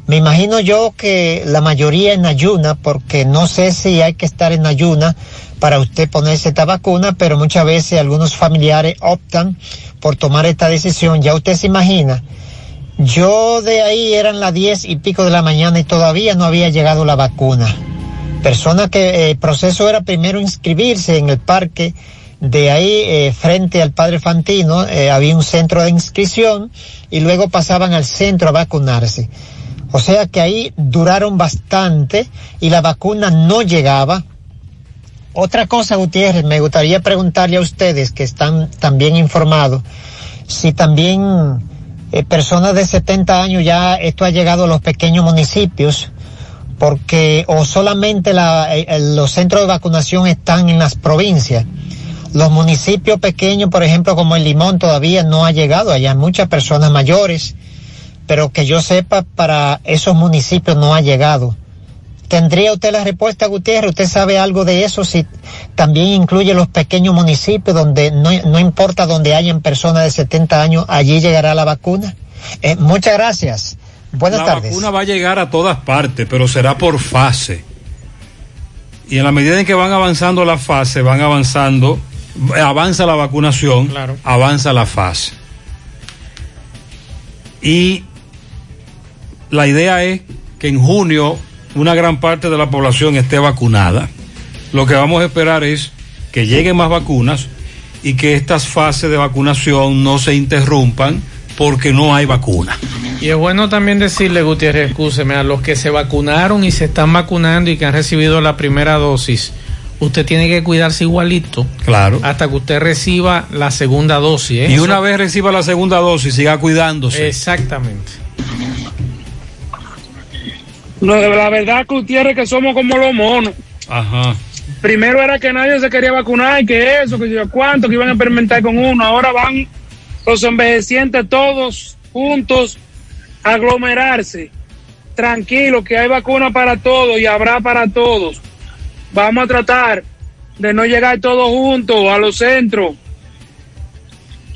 Me imagino yo que la mayoría en ayuna, porque no sé si hay que estar en ayuna para usted ponerse esta vacuna, pero muchas veces algunos familiares optan por tomar esta decisión. Ya usted se imagina. Yo de ahí eran las diez y pico de la mañana y todavía no había llegado la vacuna. Persona que eh, el proceso era primero inscribirse en el parque de ahí eh, frente al Padre Fantino eh, había un centro de inscripción y luego pasaban al centro a vacunarse. O sea que ahí duraron bastante y la vacuna no llegaba. Otra cosa, Gutiérrez, me gustaría preguntarle a ustedes que están también informados si también eh, personas de 70 años ya esto ha llegado a los pequeños municipios porque o solamente la, eh, los centros de vacunación están en las provincias. Los municipios pequeños, por ejemplo, como el Limón, todavía no ha llegado allá. Muchas personas mayores, pero que yo sepa, para esos municipios no ha llegado ¿Tendría usted la respuesta, Gutiérrez? ¿Usted sabe algo de eso? Si también incluye los pequeños municipios donde no, no importa donde hayan personas de 70 años, allí llegará la vacuna. Eh, muchas gracias. Buenas la tardes. vacuna va a llegar a todas partes, pero será por fase. Y en la medida en que van avanzando las fases, van avanzando, avanza la vacunación, avanza la fase. Y la idea es que en junio una gran parte de la población esté vacunada. Lo que vamos a esperar es que lleguen más vacunas y que estas fases de vacunación no se interrumpan porque no hay vacuna. Y es bueno también decirle, Gutiérrez, escúcheme, a los que se vacunaron y se están vacunando y que han recibido la primera dosis, usted tiene que cuidarse igualito. Claro. Hasta que usted reciba la segunda dosis. ¿eh? Y una vez reciba la segunda dosis, siga cuidándose. Exactamente. No, la verdad, Gutiérrez, que somos como los monos. Ajá. Primero era que nadie se quería vacunar, y que eso, que yo cuánto, que iban a experimentar con uno. Ahora van los envejecientes todos juntos a aglomerarse. Tranquilo, que hay vacuna para todos y habrá para todos. Vamos a tratar de no llegar todos juntos a los centros.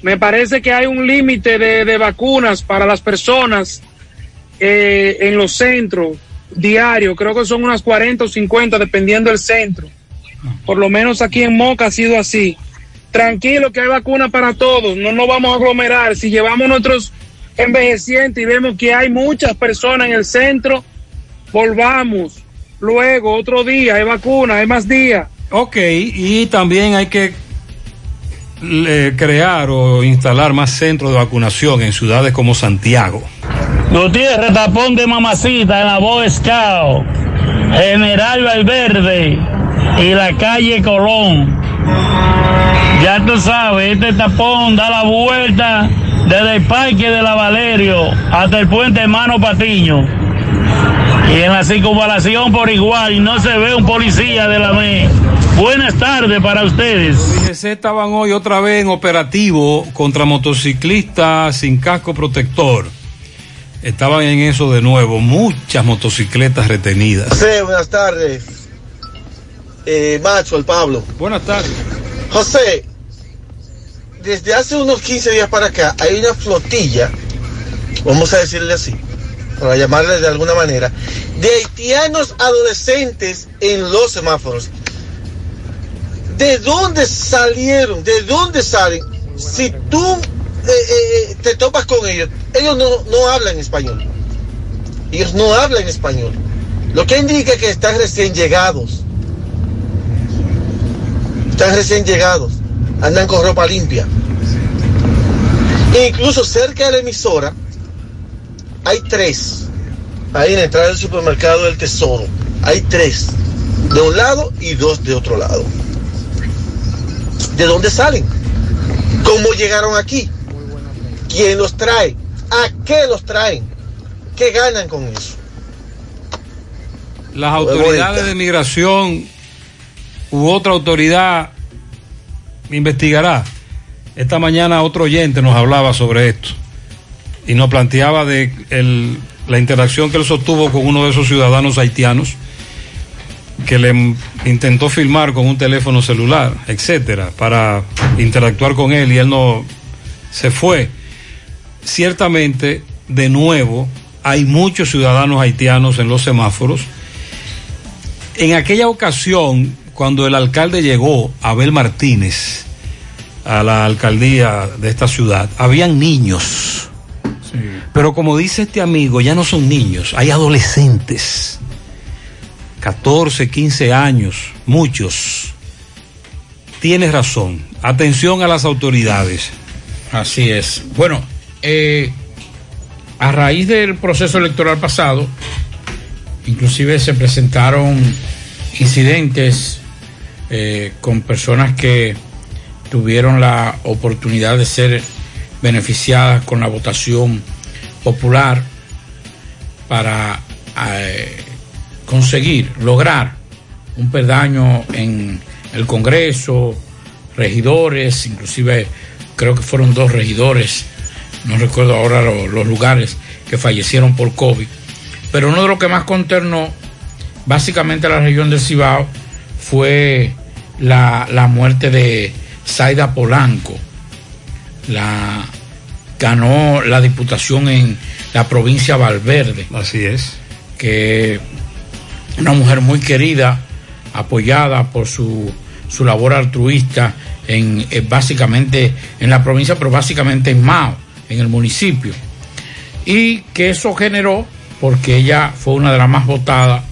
Me parece que hay un límite de, de vacunas para las personas eh, en los centros diarios. Creo que son unas 40 o 50 dependiendo del centro. Por lo menos aquí en Moca ha sido así. Tranquilo que hay vacuna para todos, no nos vamos a aglomerar. Si llevamos nuestros envejecientes y vemos que hay muchas personas en el centro, volvamos. Luego, otro día, hay vacuna, hay más días. Ok, y también hay que crear o instalar más centros de vacunación en ciudades como Santiago. Gutiérrez Tapón de Mamacita en la Scout, General Valverde y la calle Colón. Ya tú sabes, este tapón da la vuelta desde el parque de la Valerio hasta el puente Hermano Patiño. Y en la circunvalación por igual no se ve un policía de la ME. Buenas tardes para ustedes. IGC estaban hoy otra vez en operativo contra motociclistas sin casco protector. Estaban en eso de nuevo, muchas motocicletas retenidas. Sí, buenas tardes. Eh, Macho, el Pablo. Buenas tardes. José, desde hace unos 15 días para acá hay una flotilla, vamos a decirle así, para llamarle de alguna manera, de haitianos adolescentes en los semáforos. ¿De dónde salieron? ¿De dónde salen? Si tú eh, eh, te topas con ellos, ellos no, no hablan español. Ellos no hablan español. Lo que indica que están recién llegados. Están recién llegados. Andan con ropa limpia. E incluso cerca de la emisora hay tres. Ahí en la entrada del supermercado del Tesoro. Hay tres. De un lado y dos de otro lado. ¿De dónde salen? ¿Cómo llegaron aquí? ¿Quién los trae? ¿A qué los traen? ¿Qué ganan con eso? Las autoridades de migración u otra autoridad investigará. Esta mañana otro oyente nos hablaba sobre esto y nos planteaba de el, la interacción que él sostuvo con uno de esos ciudadanos haitianos que le intentó filmar con un teléfono celular, etcétera, para interactuar con él y él no se fue. Ciertamente, de nuevo, hay muchos ciudadanos haitianos en los semáforos. En aquella ocasión, cuando el alcalde llegó, Abel Martínez, a la alcaldía de esta ciudad, habían niños. Pero como dice este amigo, ya no son niños, hay adolescentes. 14, 15 años, muchos. Tienes razón. Atención a las autoridades. Así es. Bueno, eh, a raíz del proceso electoral pasado, inclusive se presentaron incidentes eh, con personas que tuvieron la oportunidad de ser beneficiadas con la votación popular para eh, conseguir, lograr un perdaño en el Congreso, regidores, inclusive creo que fueron dos regidores, no recuerdo ahora lo- los lugares que fallecieron por COVID. Pero uno de los que más consternó básicamente la región del Cibao fue la, la muerte de Zaida Polanco. La, ganó la diputación en la provincia Valverde. Así es. Que una mujer muy querida, apoyada por su, su labor altruista en, eh, básicamente en la provincia, pero básicamente en Mao, en el municipio. Y que eso generó, porque ella fue una de las más votadas,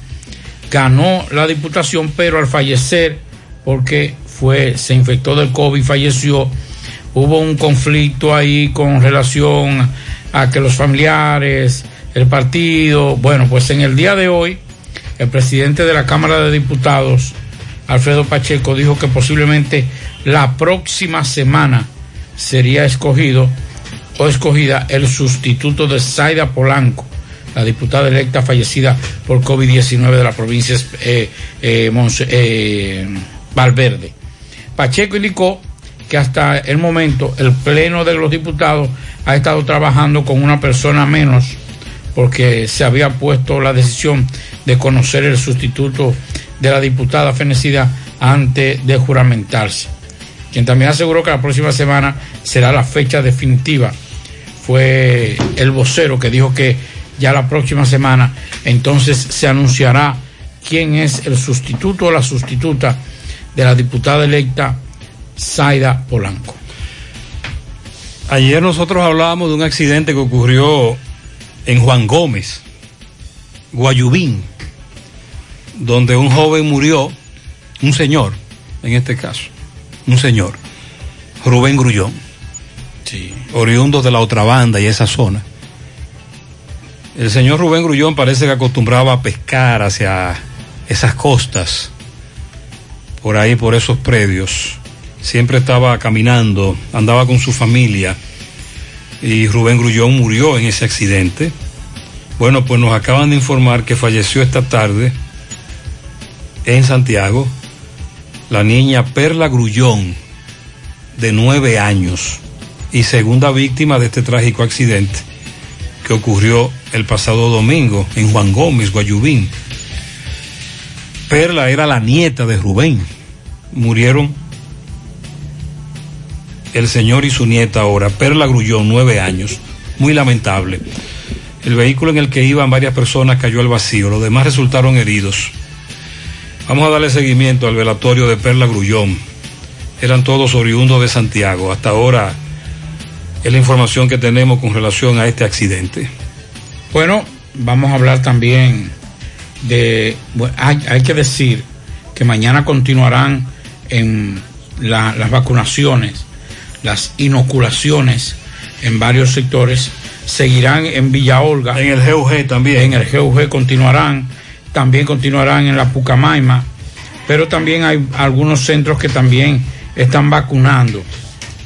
ganó la diputación, pero al fallecer, porque fue, se infectó del COVID falleció, hubo un conflicto ahí con relación a que los familiares, el partido, bueno, pues en el día de hoy, el presidente de la Cámara de Diputados, Alfredo Pacheco, dijo que posiblemente la próxima semana sería escogido o escogida el sustituto de Zaida Polanco, la diputada electa fallecida por COVID-19 de la provincia eh, eh, eh, Valverde. Pacheco indicó que hasta el momento el Pleno de los Diputados ha estado trabajando con una persona menos porque se había puesto la decisión de conocer el sustituto de la diputada fenecida antes de juramentarse. Quien también aseguró que la próxima semana será la fecha definitiva fue el vocero que dijo que ya la próxima semana entonces se anunciará quién es el sustituto o la sustituta de la diputada electa Zaida Polanco. Ayer nosotros hablábamos de un accidente que ocurrió en Juan Gómez, Guayubín, donde un joven murió, un señor, en este caso, un señor, Rubén Grullón, oriundo de la otra banda y esa zona. El señor Rubén Grullón parece que acostumbraba a pescar hacia esas costas, por ahí, por esos predios. Siempre estaba caminando, andaba con su familia y Rubén Grullón murió en ese accidente. Bueno, pues nos acaban de informar que falleció esta tarde en Santiago la niña Perla Grullón, de nueve años, y segunda víctima de este trágico accidente que ocurrió el pasado domingo en Juan Gómez, Guayubín. Perla era la nieta de Rubén. Murieron el señor y su nieta ahora, Perla Grullón, nueve años. Muy lamentable. El vehículo en el que iban varias personas cayó al vacío, los demás resultaron heridos. Vamos a darle seguimiento al velatorio de Perla Grullón. Eran todos oriundos de Santiago. Hasta ahora es la información que tenemos con relación a este accidente. Bueno, vamos a hablar también de, bueno, hay, hay que decir que mañana continuarán en la- las vacunaciones, las inoculaciones en varios sectores, seguirán en Villa Olga. En el GUG también. En el GUG continuarán, también continuarán en la Pucamaima, pero también hay algunos centros que también están vacunando,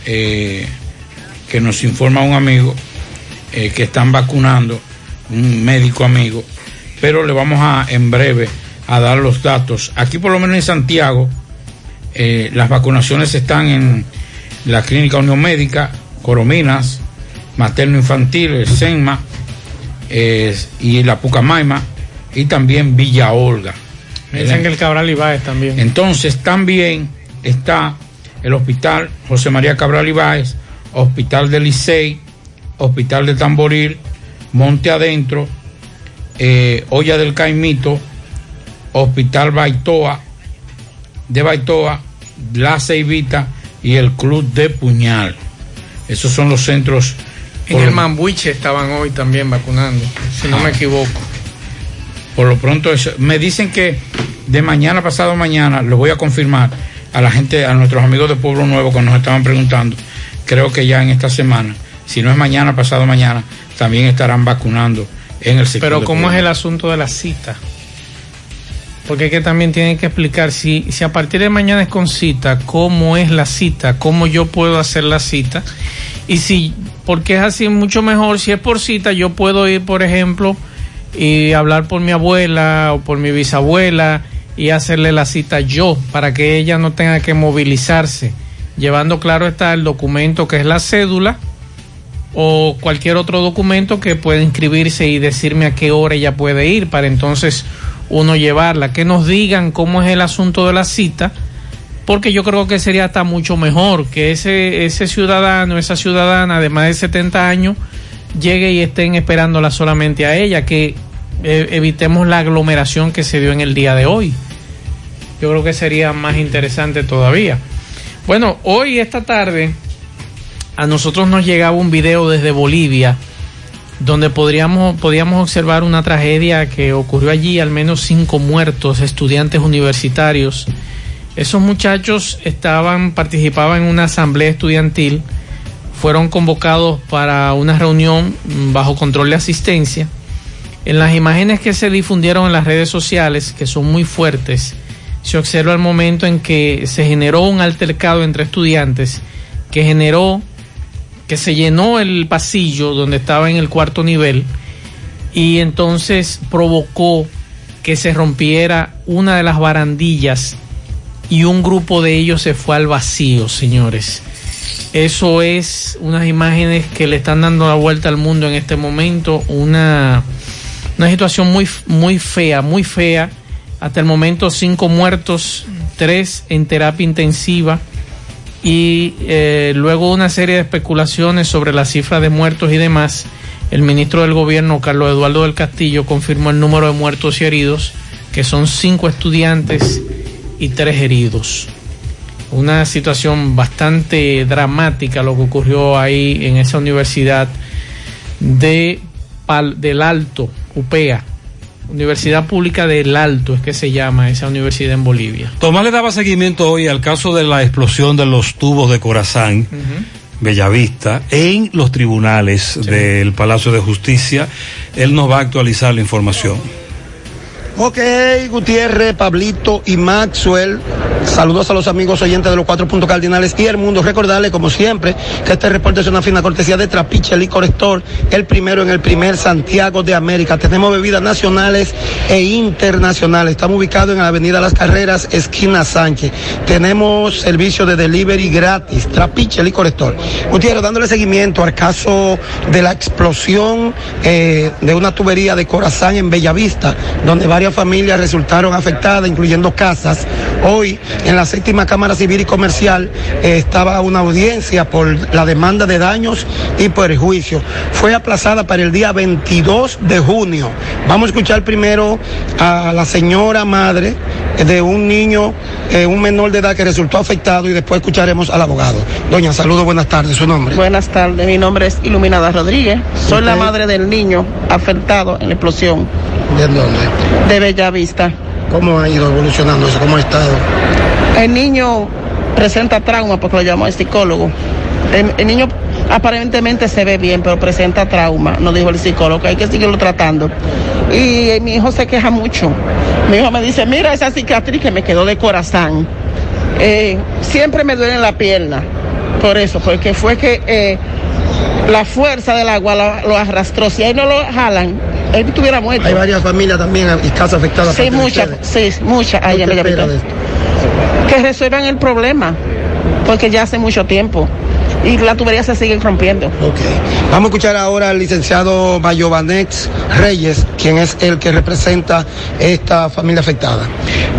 eh, que nos informa un amigo eh, que están vacunando, un médico amigo, pero le vamos a en breve a dar los datos. Aquí por lo menos en Santiago, eh, las vacunaciones están en la Clínica Unión Médica, Corominas, Materno Infantil, el SENMA y la Pucamaima y también Villa Olga. Me dicen que el Cabral Ibáez también. Entonces también está el Hospital José María Cabral Ibáez, Hospital de Licey, Hospital de Tamboril, Monte Adentro, eh, Olla del Caimito, Hospital Baitoa, de Baitoa, La Ceibita y el Club de Puñal. Esos son los centros. En el Mambuiche estaban hoy también vacunando, si no Ah. me equivoco. Por lo pronto, me dicen que de mañana pasado mañana, lo voy a confirmar a la gente, a nuestros amigos de Pueblo Nuevo que nos estaban preguntando, creo que ya en esta semana, si no es mañana, pasado mañana, también estarán vacunando en el sector. Pero ¿cómo es el asunto de la cita? Porque es que también tienen que explicar si, si a partir de mañana es con cita, cómo es la cita, cómo yo puedo hacer la cita. Y si, porque es así mucho mejor, si es por cita, yo puedo ir, por ejemplo, y hablar por mi abuela o por mi bisabuela y hacerle la cita yo, para que ella no tenga que movilizarse, llevando claro está el documento que es la cédula o cualquier otro documento que pueda inscribirse y decirme a qué hora ella puede ir para entonces uno llevarla, que nos digan cómo es el asunto de la cita, porque yo creo que sería hasta mucho mejor que ese, ese ciudadano, esa ciudadana de más de 70 años, llegue y estén esperándola solamente a ella, que eh, evitemos la aglomeración que se dio en el día de hoy. Yo creo que sería más interesante todavía. Bueno, hoy, esta tarde, a nosotros nos llegaba un video desde Bolivia donde podríamos, podíamos observar una tragedia que ocurrió allí, al menos cinco muertos, estudiantes universitarios. Esos muchachos estaban, participaban en una asamblea estudiantil, fueron convocados para una reunión bajo control de asistencia. En las imágenes que se difundieron en las redes sociales, que son muy fuertes, se observa el momento en que se generó un altercado entre estudiantes que generó que se llenó el pasillo donde estaba en el cuarto nivel y entonces provocó que se rompiera una de las barandillas y un grupo de ellos se fue al vacío, señores. Eso es unas imágenes que le están dando la vuelta al mundo en este momento, una, una situación muy, muy fea, muy fea. Hasta el momento cinco muertos, tres en terapia intensiva y eh, luego una serie de especulaciones sobre la cifra de muertos y demás, el ministro del gobierno, Carlos Eduardo del Castillo, confirmó el número de muertos y heridos, que son cinco estudiantes y tres heridos. Una situación bastante dramática lo que ocurrió ahí en esa universidad de del Alto, UPEA, Universidad Pública del Alto es que se llama esa universidad en Bolivia. Tomás le daba seguimiento hoy al caso de la explosión de los tubos de Corazán, Bellavista, en los tribunales del Palacio de Justicia. Él nos va a actualizar la información. Ok, Gutiérrez, Pablito y Maxwell. Saludos a los amigos oyentes de los cuatro puntos cardinales y el mundo. Recordarle, como siempre, que este reporte es una fina cortesía de Trapiche Licor Store, el primero en el primer Santiago de América. Tenemos bebidas nacionales e internacionales. Estamos ubicados en la Avenida Las Carreras, esquina Sánchez. Tenemos servicio de delivery gratis. Trapiche Licor Store. Gutiérrez, dándole seguimiento al caso de la explosión eh, de una tubería de Corazán en Bellavista, donde varias familias resultaron afectadas, incluyendo casas. Hoy, en la séptima Cámara Civil y Comercial, eh, estaba una audiencia por la demanda de daños y perjuicios. Fue aplazada para el día 22 de junio. Vamos a escuchar primero a la señora madre de un niño, eh, un menor de edad que resultó afectado y después escucharemos al abogado. Doña, saludos, buenas tardes, su nombre. Buenas tardes, mi nombre es Iluminada Rodríguez. Soy la madre del niño afectado en la explosión. ¿De dónde? De Bellavista. ¿Cómo ha ido evolucionando eso? ¿Cómo ha estado? El niño presenta trauma porque lo llamó el psicólogo. El, niño aparentemente se ve bien, pero presenta trauma, nos dijo el psicólogo, hay que seguirlo tratando. Y eh, mi hijo se queja mucho. Mi hijo me dice, mira esa cicatriz que me quedó de corazón. Eh, siempre me duele la pierna, por eso, porque fue que eh, la fuerza del agua lo, lo, arrastró. Si ahí no lo jalan, él estuviera muerto. Hay varias familias también y casas afectadas. Sí, muchas, sí, muchas. Hay que resuelvan el problema, porque ya hace mucho tiempo y la tubería se sigue rompiendo. Ok. Vamos a escuchar ahora al licenciado Mayovanex Reyes, quien es el que representa esta familia afectada.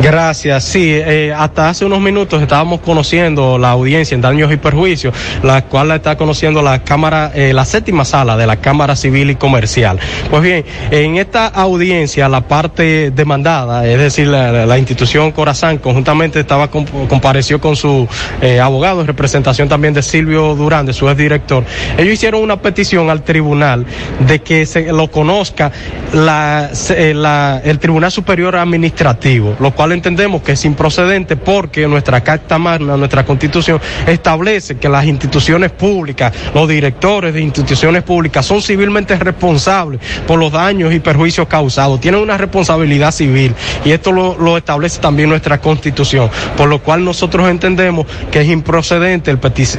Gracias. Sí, eh, hasta hace unos minutos estábamos conociendo la audiencia en daños y perjuicios, la cual la está conociendo la Cámara, eh, la séptima sala de la Cámara Civil y Comercial. Pues bien, en esta audiencia, la parte demandada, es decir, la, la institución Corazán, conjuntamente estaba compareció con su eh, abogado en representación también de Silvio Durán, de su exdirector, ellos hicieron una petición al tribunal de que se lo conozca la, el Tribunal Superior Administrativo, lo cual entendemos que es improcedente porque nuestra Carta Magna, nuestra Constitución, establece que las instituciones públicas, los directores de instituciones públicas son civilmente responsables por los daños y perjuicios causados, tienen una responsabilidad civil y esto lo, establece también nuestra Constitución, por lo cual nosotros entendemos que es improcedente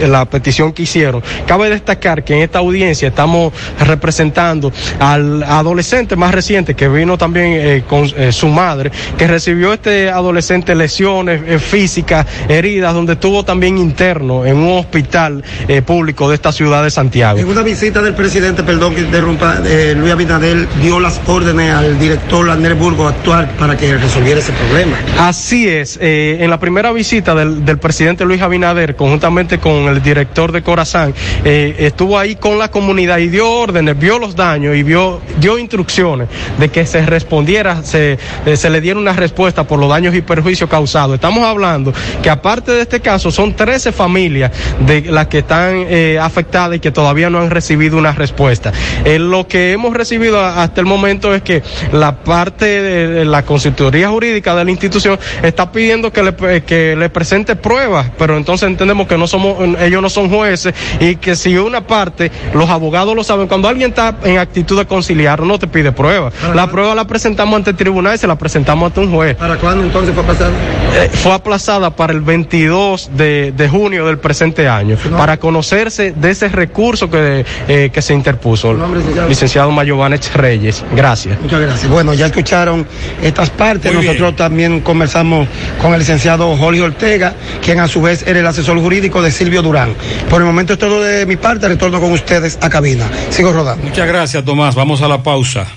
la petición exposición que hicieron. Cabe destacar que en esta audiencia estamos representando al adolescente más reciente que vino también eh, con eh, su madre, que recibió este adolescente lesiones eh, físicas, heridas, donde estuvo también interno en un hospital público de esta ciudad de Santiago. En una visita del presidente, perdón que interrumpa, Luis Abinader dio las órdenes al director Lander Burgo a actuar para que resolviera ese problema. Así es, en la primera visita del, del presidente Luis Abinader, conjuntamente con el director de Corazán, eh, estuvo ahí con la comunidad y dio órdenes, vio los daños y vio, dio instrucciones de que se respondiera, se, eh, se le diera una respuesta por los daños y perjuicios causados. Estamos hablando que aparte de este caso son 13 familias de las que están eh, afectadas y que todavía no han recibido una respuesta. Lo que hemos recibido hasta el momento es que la parte de la consultoría jurídica de la institución está pidiendo que le, que le presente pruebas, pero entonces entendemos que no somos, ellos no son jueces y que si una parte, los abogados lo saben, cuando alguien está en actitud de conciliar, no te pide pruebas. La prueba la presentamos ante el tribunal y se la presentamos ante un juez. ¿Para cuándo entonces fue pasado? Eh, fue aplazada para el 22 de, de junio del presente año, para conocerse de ese recurso que, eh, que se interpuso. licenciado? Licenciado Mayovanech Reyes. Gracias. Muchas gracias. Bueno, ya escucharon estas partes. Muy bien. Nosotros también conversamos con el licenciado Jorge Ortega, quien a su vez era el asesor jurídico de Silvio Durán. Por el momento es todo de mi parte. Retorno con ustedes a cabina. Sigo rodando. Muchas gracias, Tomás. Vamos a la pausa.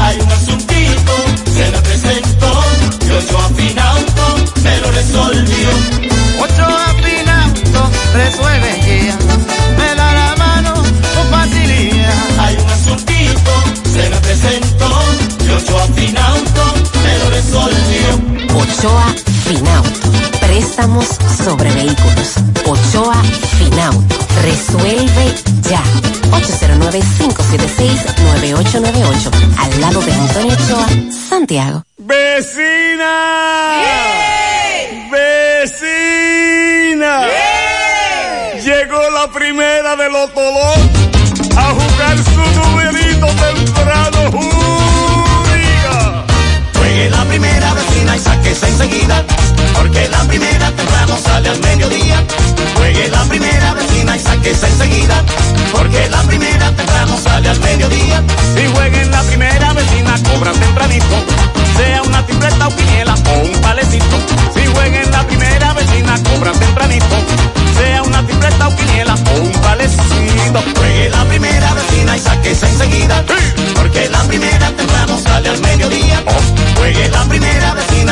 Hay un asuntito, se me presentó, yo yo afinauto, me lo resolvió. Ocho afinauto, resuelve ya. Me da la mano con facilidad. Hay un asuntito, se me presentó, yo yo afinauto, me lo resolvió. Ochoa Finauto. Préstamos sobre vehículos. Ochoa Finauto. Resuelve ya. 809-576-9898. Al lado de Antonio Ochoa, Santiago. ¡Vecina! ¡Vecina! Llegó la primera de los Tolón a jugar su numerito temprano. Y enseguida, porque la primera temprano sale al mediodía. Juegue la primera vecina y sáquese enseguida, porque la primera temprano sale al mediodía. Si jueguen la primera vecina, cobran tempranito, sea una tripleta o quiniela o un palecito. Si jueguen la primera vecina, cobran tempranito, sea una tripleta o quiniela o un palecito. Juegue la primera vecina y sáquese enseguida, porque la primera temprano sale al mediodía. Juegue la primera vecina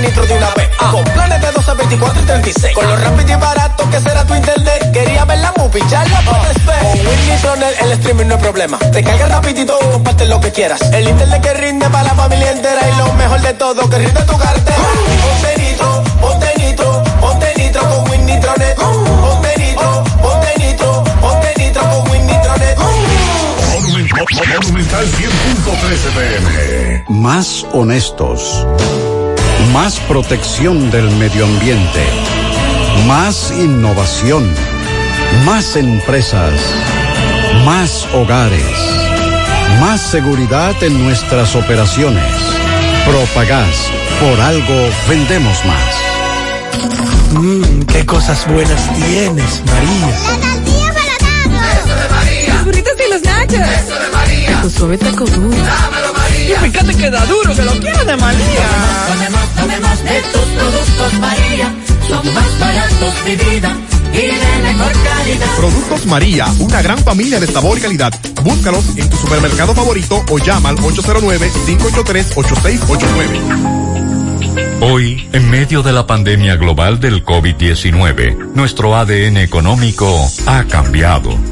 De una vez. Con planes de 12, 24 y 36. Con lo rápido y barato que será tu internet. Quería ver la movie, ya la puedes ver. Con Win Nitronet el streaming no es problema. Te carga rapidito, comparte lo que quieras. El internet que rinde para la familia entera. Y lo mejor de todo, que rinde tu cartera. Ponte nitro, ponte nitro, ponte nitro con Win Nitronet. Ponte nitro, ponte nitro, ponte nitro con Win Nitronet. Monumental 100.13 pm. Más honestos. Más protección del medio ambiente. Más innovación. Más empresas. Más hogares. Más seguridad en nuestras operaciones. Propagás, por algo vendemos más. Mmm, qué cosas buenas tienes, María. La tortilla para Eso de María. Los burritos y los nachos. Eso de María. Tu suave taco duro. Dámelo. Y fíjate que da duro, que lo quiero de María. Tomemos, tomemos de tus productos, María. Son más baratos de vida y de mejor calidad. Productos María, una gran familia de sabor y calidad. Búscalos en tu supermercado favorito o llama al 809-583-8689. Hoy, en medio de la pandemia global del COVID-19, nuestro ADN económico ha cambiado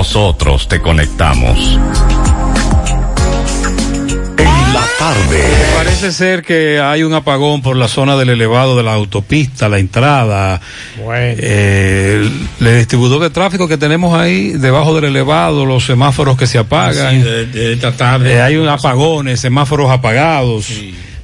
nosotros te conectamos. En la tarde. Parece ser que hay un apagón por la zona del elevado de la autopista, la entrada. Eh, el distribuidor de tráfico que tenemos ahí debajo del elevado, los semáforos que se apagan. Sí, de- de esta tarde. Eh, hay un apagones, semáforos apagados.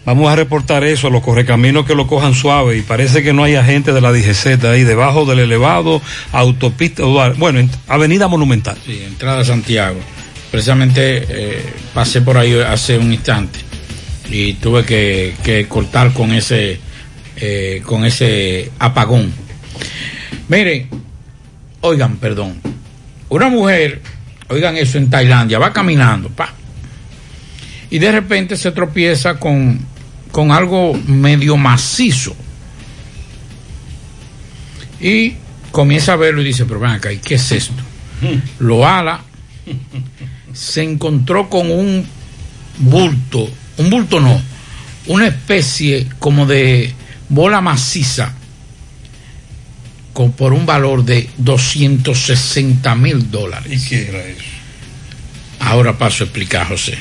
Vamos a reportar eso a los correcaminos que lo cojan suave y parece que no hay agente de la DGZ ahí debajo del elevado, autopista, bueno, en- Avenida Monumental. Sí, entrada Santiago. Precisamente eh, pasé por ahí hace un instante y tuve que, que cortar con ese eh, con ese apagón. Miren, oigan, perdón. Una mujer, oigan eso en Tailandia, va caminando, pa, y de repente se tropieza con, con algo medio macizo. Y comienza a verlo y dice, pero ven acá, ¿y qué es esto? Lo ala, se encontró con un bulto, un bulto no, una especie como de bola maciza con, por un valor de 260 mil dólares. ¿Y qué era eso? Ahora paso a explicar, José.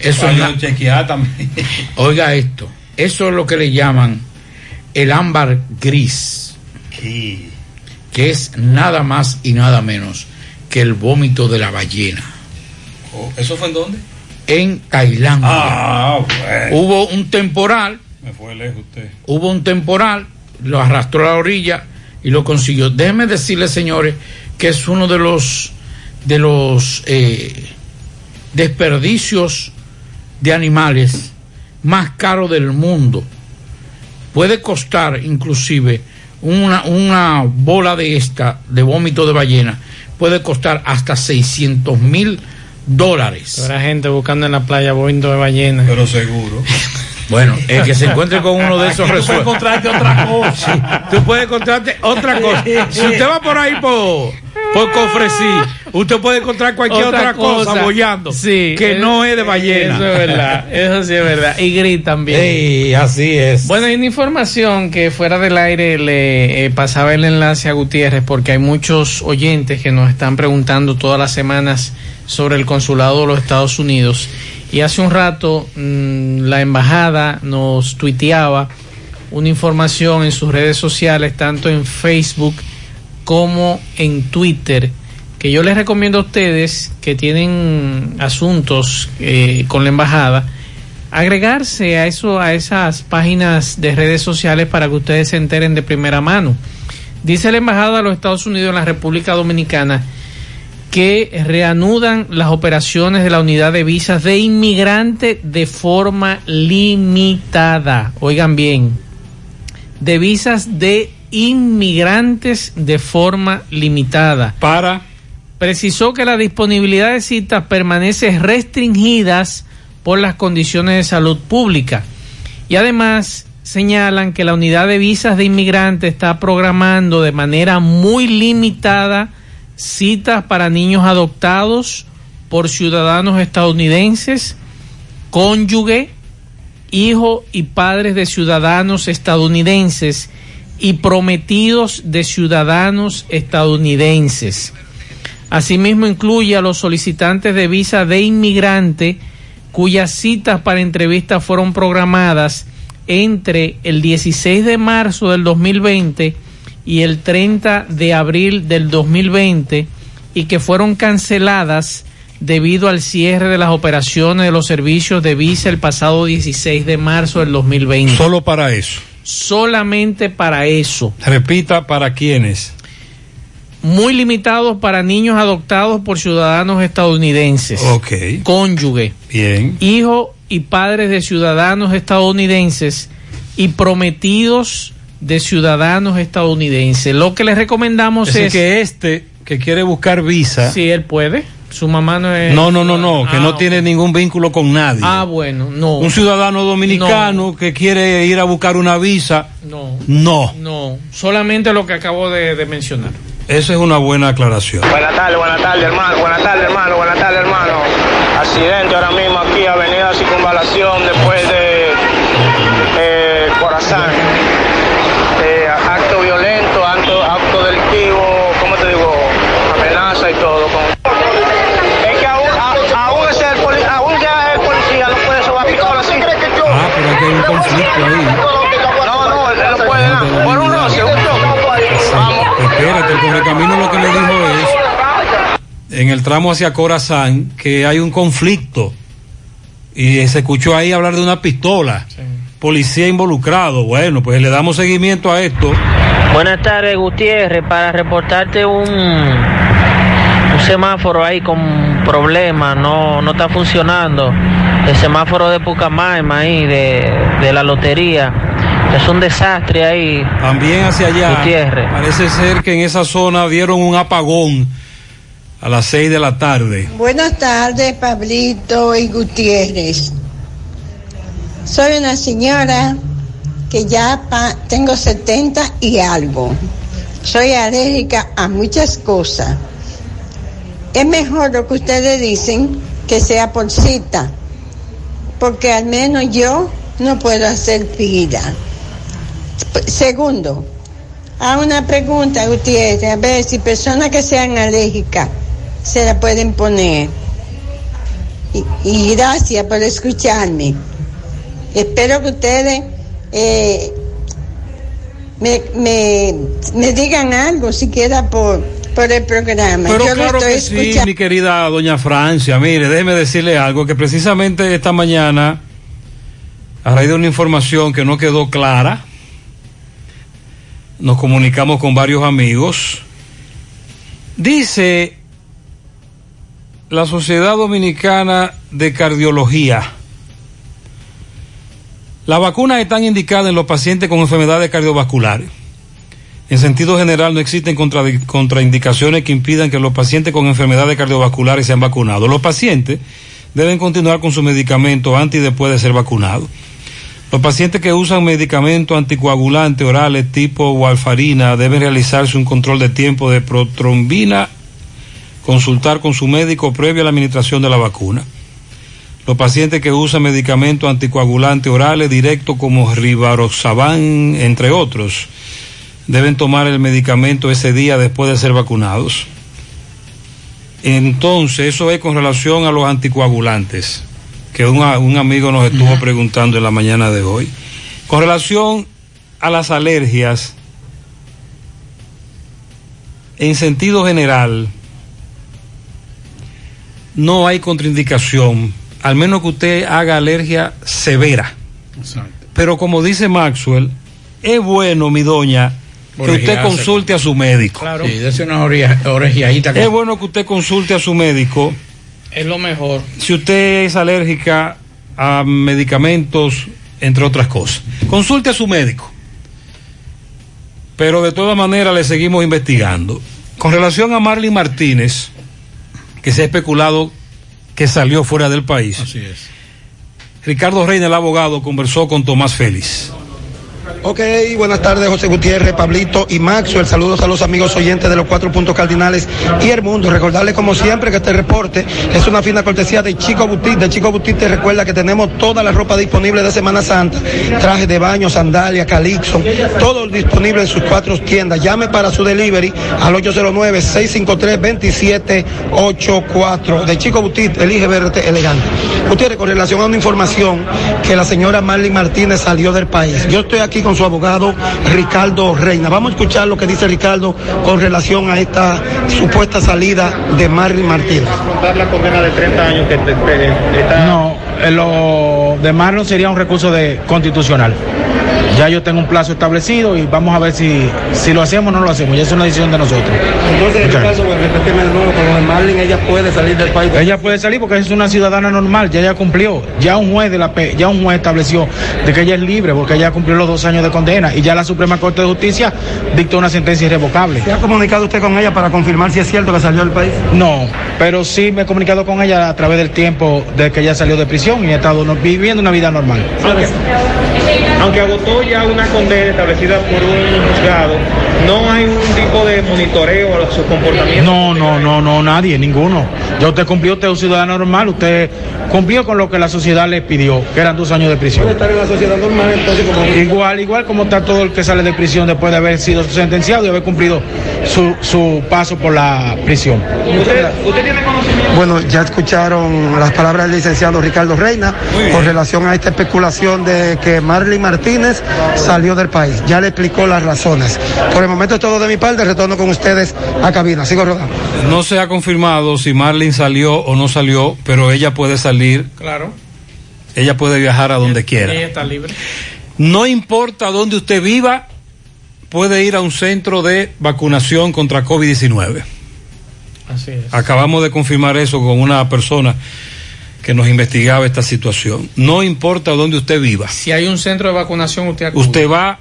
Eso es también. Oiga esto, eso es lo que le llaman el ámbar gris, que es nada más y nada menos que el vómito de la ballena. Oh, ¿Eso fue en dónde? En Tailandia. Ah, bueno. Hubo un temporal, Me fue lejos usted. hubo un temporal, lo arrastró a la orilla y lo consiguió. Déjenme decirles, señores, que es uno de los de los eh, desperdicios de animales más caros del mundo. Puede costar inclusive una, una bola de esta, de vómito de ballena, puede costar hasta 600 mil dólares. Habrá gente buscando en la playa boindo de ballena. Pero seguro. Bueno, el que se encuentre con uno de esos Tú puedes resuelve. encontrarte otra cosa. Tú puedes encontrarte otra cosa. Si usted va por ahí por, por Cofresí, usted puede encontrar cualquier otra, cosa, bollando Sí, que eh, no es de ballena. Eso es verdad, eso sí es verdad. Y gritan bien. Ey, así es. Bueno, hay una información que fuera del aire le eh, pasaba el enlace a Gutiérrez porque hay muchos oyentes que nos están preguntando todas las semanas sobre el consulado de los Estados Unidos. Y hace un rato mm, la embajada nos tuiteaba una información en sus redes sociales, tanto en Facebook como en Twitter, que yo les recomiendo a ustedes que tienen asuntos eh, con la embajada, agregarse a eso, a esas páginas de redes sociales para que ustedes se enteren de primera mano. Dice la embajada de los Estados Unidos en la República Dominicana que reanudan las operaciones de la unidad de visas de inmigrante de forma limitada. Oigan bien, de visas de inmigrantes de forma limitada. Para. Precisó que la disponibilidad de citas permanece restringidas por las condiciones de salud pública. Y además señalan que la unidad de visas de inmigrantes está programando de manera muy limitada citas para niños adoptados por ciudadanos estadounidenses, cónyuge, hijo y padres de ciudadanos estadounidenses y prometidos de ciudadanos estadounidenses. Asimismo, incluye a los solicitantes de visa de inmigrante cuyas citas para entrevistas fueron programadas entre el 16 de marzo del 2020 y el 30 de abril del 2020 y que fueron canceladas debido al cierre de las operaciones de los servicios de visa el pasado 16 de marzo del 2020. Solo para eso. Solamente para eso. Repita, ¿para quiénes? Muy limitados para niños adoptados por ciudadanos estadounidenses. Ok. Cónyuge. Bien. Hijo y padres de ciudadanos estadounidenses y prometidos de ciudadanos estadounidenses. Lo que les recomendamos Es es... que este que quiere buscar visa. Si él puede. Su mamá no es... No, no, no, no, que Ah, no ok. tiene ningún vínculo con nadie. Ah, bueno, no. Un ciudadano dominicano que quiere ir a buscar una visa. No. No. No, solamente lo que acabo de, de mencionar. Esa es una buena aclaración. Buenas tardes, buenas tardes, hermano. Buenas tardes, hermano. Buenas tardes, hermano. Accidente ahora mismo ahí. No, no, él no puede nada. Por un roce, un. Vamos. Espérate, el correcamino lo que le dijo es, en el tramo hacia Corazán, que hay un conflicto. Y se escuchó ahí hablar de una pistola. Policía involucrado. Bueno, pues le damos seguimiento a esto. Buenas tardes, Gutiérrez, para reportarte un, un semáforo ahí con problemas, no, no está funcionando. El semáforo de Pucamaima ahí, de, de la lotería. Es un desastre ahí. También hacia allá. Gutiérrez. Parece ser que en esa zona dieron un apagón a las 6 de la tarde. Buenas tardes, Pablito y Gutiérrez. Soy una señora que ya pa- tengo 70 y algo. Soy alérgica a muchas cosas. Es mejor lo que ustedes dicen que sea por cita, porque al menos yo no puedo hacer fila. Segundo, a una pregunta, Gutiérrez, a ver si personas que sean alérgicas se la pueden poner. Y, y gracias por escucharme. Espero que ustedes eh, me, me, me digan algo, siquiera por, por el programa. Pero Yo claro estoy que sí, mi querida doña Francia. Mire, déjeme decirle algo, que precisamente esta mañana, a raíz de una información que no quedó clara, nos comunicamos con varios amigos. Dice la Sociedad Dominicana de Cardiología, las vacunas están indicadas en los pacientes con enfermedades cardiovasculares. En sentido general, no existen contraindicaciones que impidan que los pacientes con enfermedades cardiovasculares sean vacunados. Los pacientes deben continuar con su medicamento antes y después de ser vacunados. Los pacientes que usan medicamentos anticoagulantes orales tipo warfarina deben realizarse un control de tiempo de protrombina, consultar con su médico previo a la administración de la vacuna. Los pacientes que usan medicamentos anticoagulantes orales directos como Rivaroxaban, entre otros, deben tomar el medicamento ese día después de ser vacunados. Entonces, eso es con relación a los anticoagulantes, que un, amigo nos estuvo preguntando en la mañana de hoy. Con relación a las alergias, en sentido general, no hay contraindicación, al menos que usted haga alergia severa. Pero como dice Maxwell, es bueno, mi doña, que usted consulte a su médico. Sí, una orejeadita. con- Es bueno que usted consulte a su médico. Es lo mejor. Si usted es alérgica a medicamentos, entre otras cosas, consulte a su médico. Pero de todas maneras le seguimos investigando. Con relación a Marley Martínez, que se ha especulado que salió fuera del país. Así es. Ricardo Reina, el abogado, conversó con Tomás Félix. Ok, buenas tardes, José Gutiérrez, Pablito y Maxwell. Saludos a los amigos oyentes de los cuatro puntos cardinales y el mundo. Recordarles, como siempre, que este reporte es una fina cortesía de Chico Boutique. De Chico Boutique te recuerda que tenemos toda la ropa disponible de Semana Santa: trajes de baño, sandalias, calixo, todo disponible en sus cuatro tiendas. Llame para su delivery al 809-653-2784. De Chico Boutique, elige verte elegante. Gutiérrez, con relación a una información que la señora Marley Martínez salió del país. Yo estoy aquí con su abogado Ricardo Reina. Vamos a escuchar lo que dice Ricardo con relación a esta supuesta salida de Marley Martínez. afrontar la condena de 30 años que está... No, eh, lo de Marlon sería un recurso de constitucional. Ya yo tengo un plazo establecido y vamos a ver si, si lo hacemos o no lo hacemos. Ya es una decisión de nosotros. Entonces, en este Ok. caso, bueno, repíteme de nuevo, con Marley, ella puede salir del país. Ella puede salir porque es una ciudadana normal, ya ella cumplió. Ya un juez de la ya un juez estableció de que ella es libre porque ella cumplió los dos años de condena y ya la Suprema Corte de Justicia dictó una sentencia irrevocable. ¿Se ha comunicado usted con ella para confirmar si es cierto que salió del país? No, pero sí me he comunicado con ella a través del tiempo de que ella salió de prisión y ha estado no- viviendo una vida normal. Aunque agotó ya una condena establecida por un juzgado, no hay un tipo de monitoreo a su comportamiento. No, no, no, no, nadie, ninguno. Ya usted cumplió, usted es un ciudadano normal, usted cumplió con lo que la sociedad le pidió, que eran dos años de prisión. Puede estar en la sociedad normal, entonces, como. Igual, igual como está todo el que sale de prisión después de haber sido sentenciado y haber cumplido su, su paso por la prisión. ¿Usted, usted tiene conocimiento? Bueno, ya escucharon las palabras del licenciado Ricardo Reina con relación a esta especulación de que Marley Martínez salió del país. Ya le explicó las razones. Por el momento es todo de mi parte. Retorno con ustedes a cabina. Sigo rodando. No se ha confirmado si Marlene salió o no salió, pero ella puede salir, Claro, ella puede viajar a donde quiera. ella está libre. No importa dónde usted viva, puede ir a un centro de vacunación contra COVID-19. Así es. Acabamos de confirmar eso con una persona que nos investigaba esta situación. No importa dónde usted viva. Si hay un centro de vacunación, usted acude. Usted va,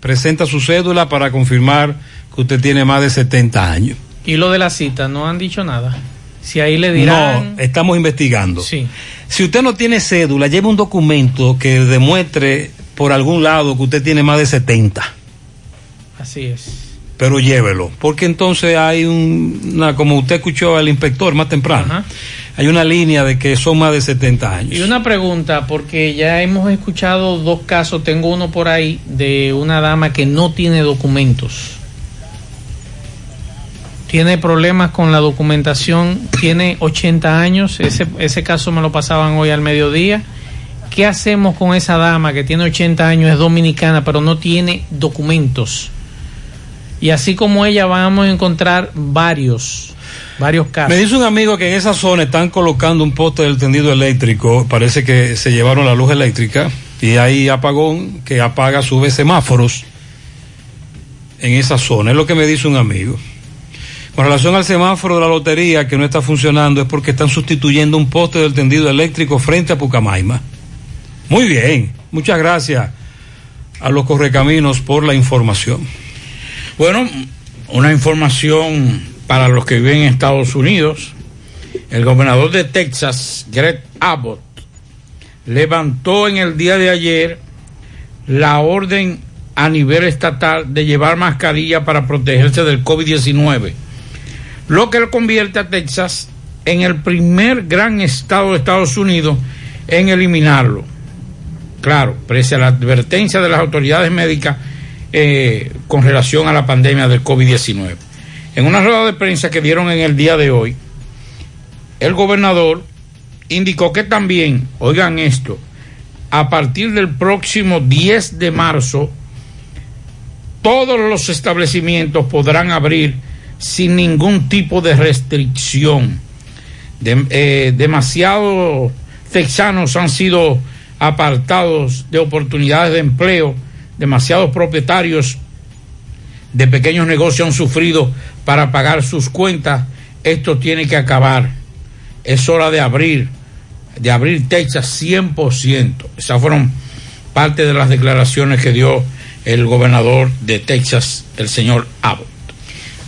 presenta su cédula para confirmar que usted tiene más de 70 años. Y lo de la cita, no han dicho nada. Si ahí le dirán. No, estamos investigando. Sí. Si usted no tiene cédula, lleve un documento que demuestre por algún lado que usted tiene más de 70. Así es. Pero llévelo, porque entonces hay un- una, como usted escuchó al inspector más temprano, hay una línea de que son más de 70 años. Y una pregunta, porque ya hemos escuchado dos casos, tengo uno por ahí de una dama que no tiene documentos. Tiene problemas con la documentación, tiene 80 años, ese, ese caso me lo pasaban hoy al mediodía. ¿Qué hacemos con esa dama que tiene 80 años, es dominicana, pero no tiene documentos? Y así como ella vamos a encontrar varios, varios casos. Me dice un amigo que en esa zona están colocando un poste del tendido eléctrico, parece que se llevaron la luz eléctrica y hay apagón que apaga a su semáforos en esa zona, es lo que me dice un amigo. Con relación al semáforo de la lotería que no está funcionando es porque están sustituyendo un poste del tendido eléctrico frente a Pucamaima. Muy bien, muchas gracias a los correcaminos por la información. Bueno, una información para los que viven en Estados Unidos. El gobernador de Texas, Greg Abbott, levantó en el día de ayer la orden a nivel estatal de llevar mascarilla para protegerse del COVID-19, lo que lo convierte a Texas en el primer gran estado de Estados Unidos en eliminarlo. Claro, pese a la advertencia de las autoridades médicas eh, con relación a la pandemia del COVID-19. En una rueda de prensa que dieron en el día de hoy, el gobernador indicó que también, oigan esto, a partir del próximo 10 de marzo, todos los establecimientos podrán abrir sin ningún tipo de restricción. Eh, demasiados texanos han sido apartados de oportunidades de empleo, demasiados propietarios de pequeños negocios han sufrido para pagar sus cuentas. Esto tiene que acabar. Es hora de abrir, de abrir Texas 100%. Esas fueron parte de las declaraciones que dio el gobernador de Texas, el señor Abbott.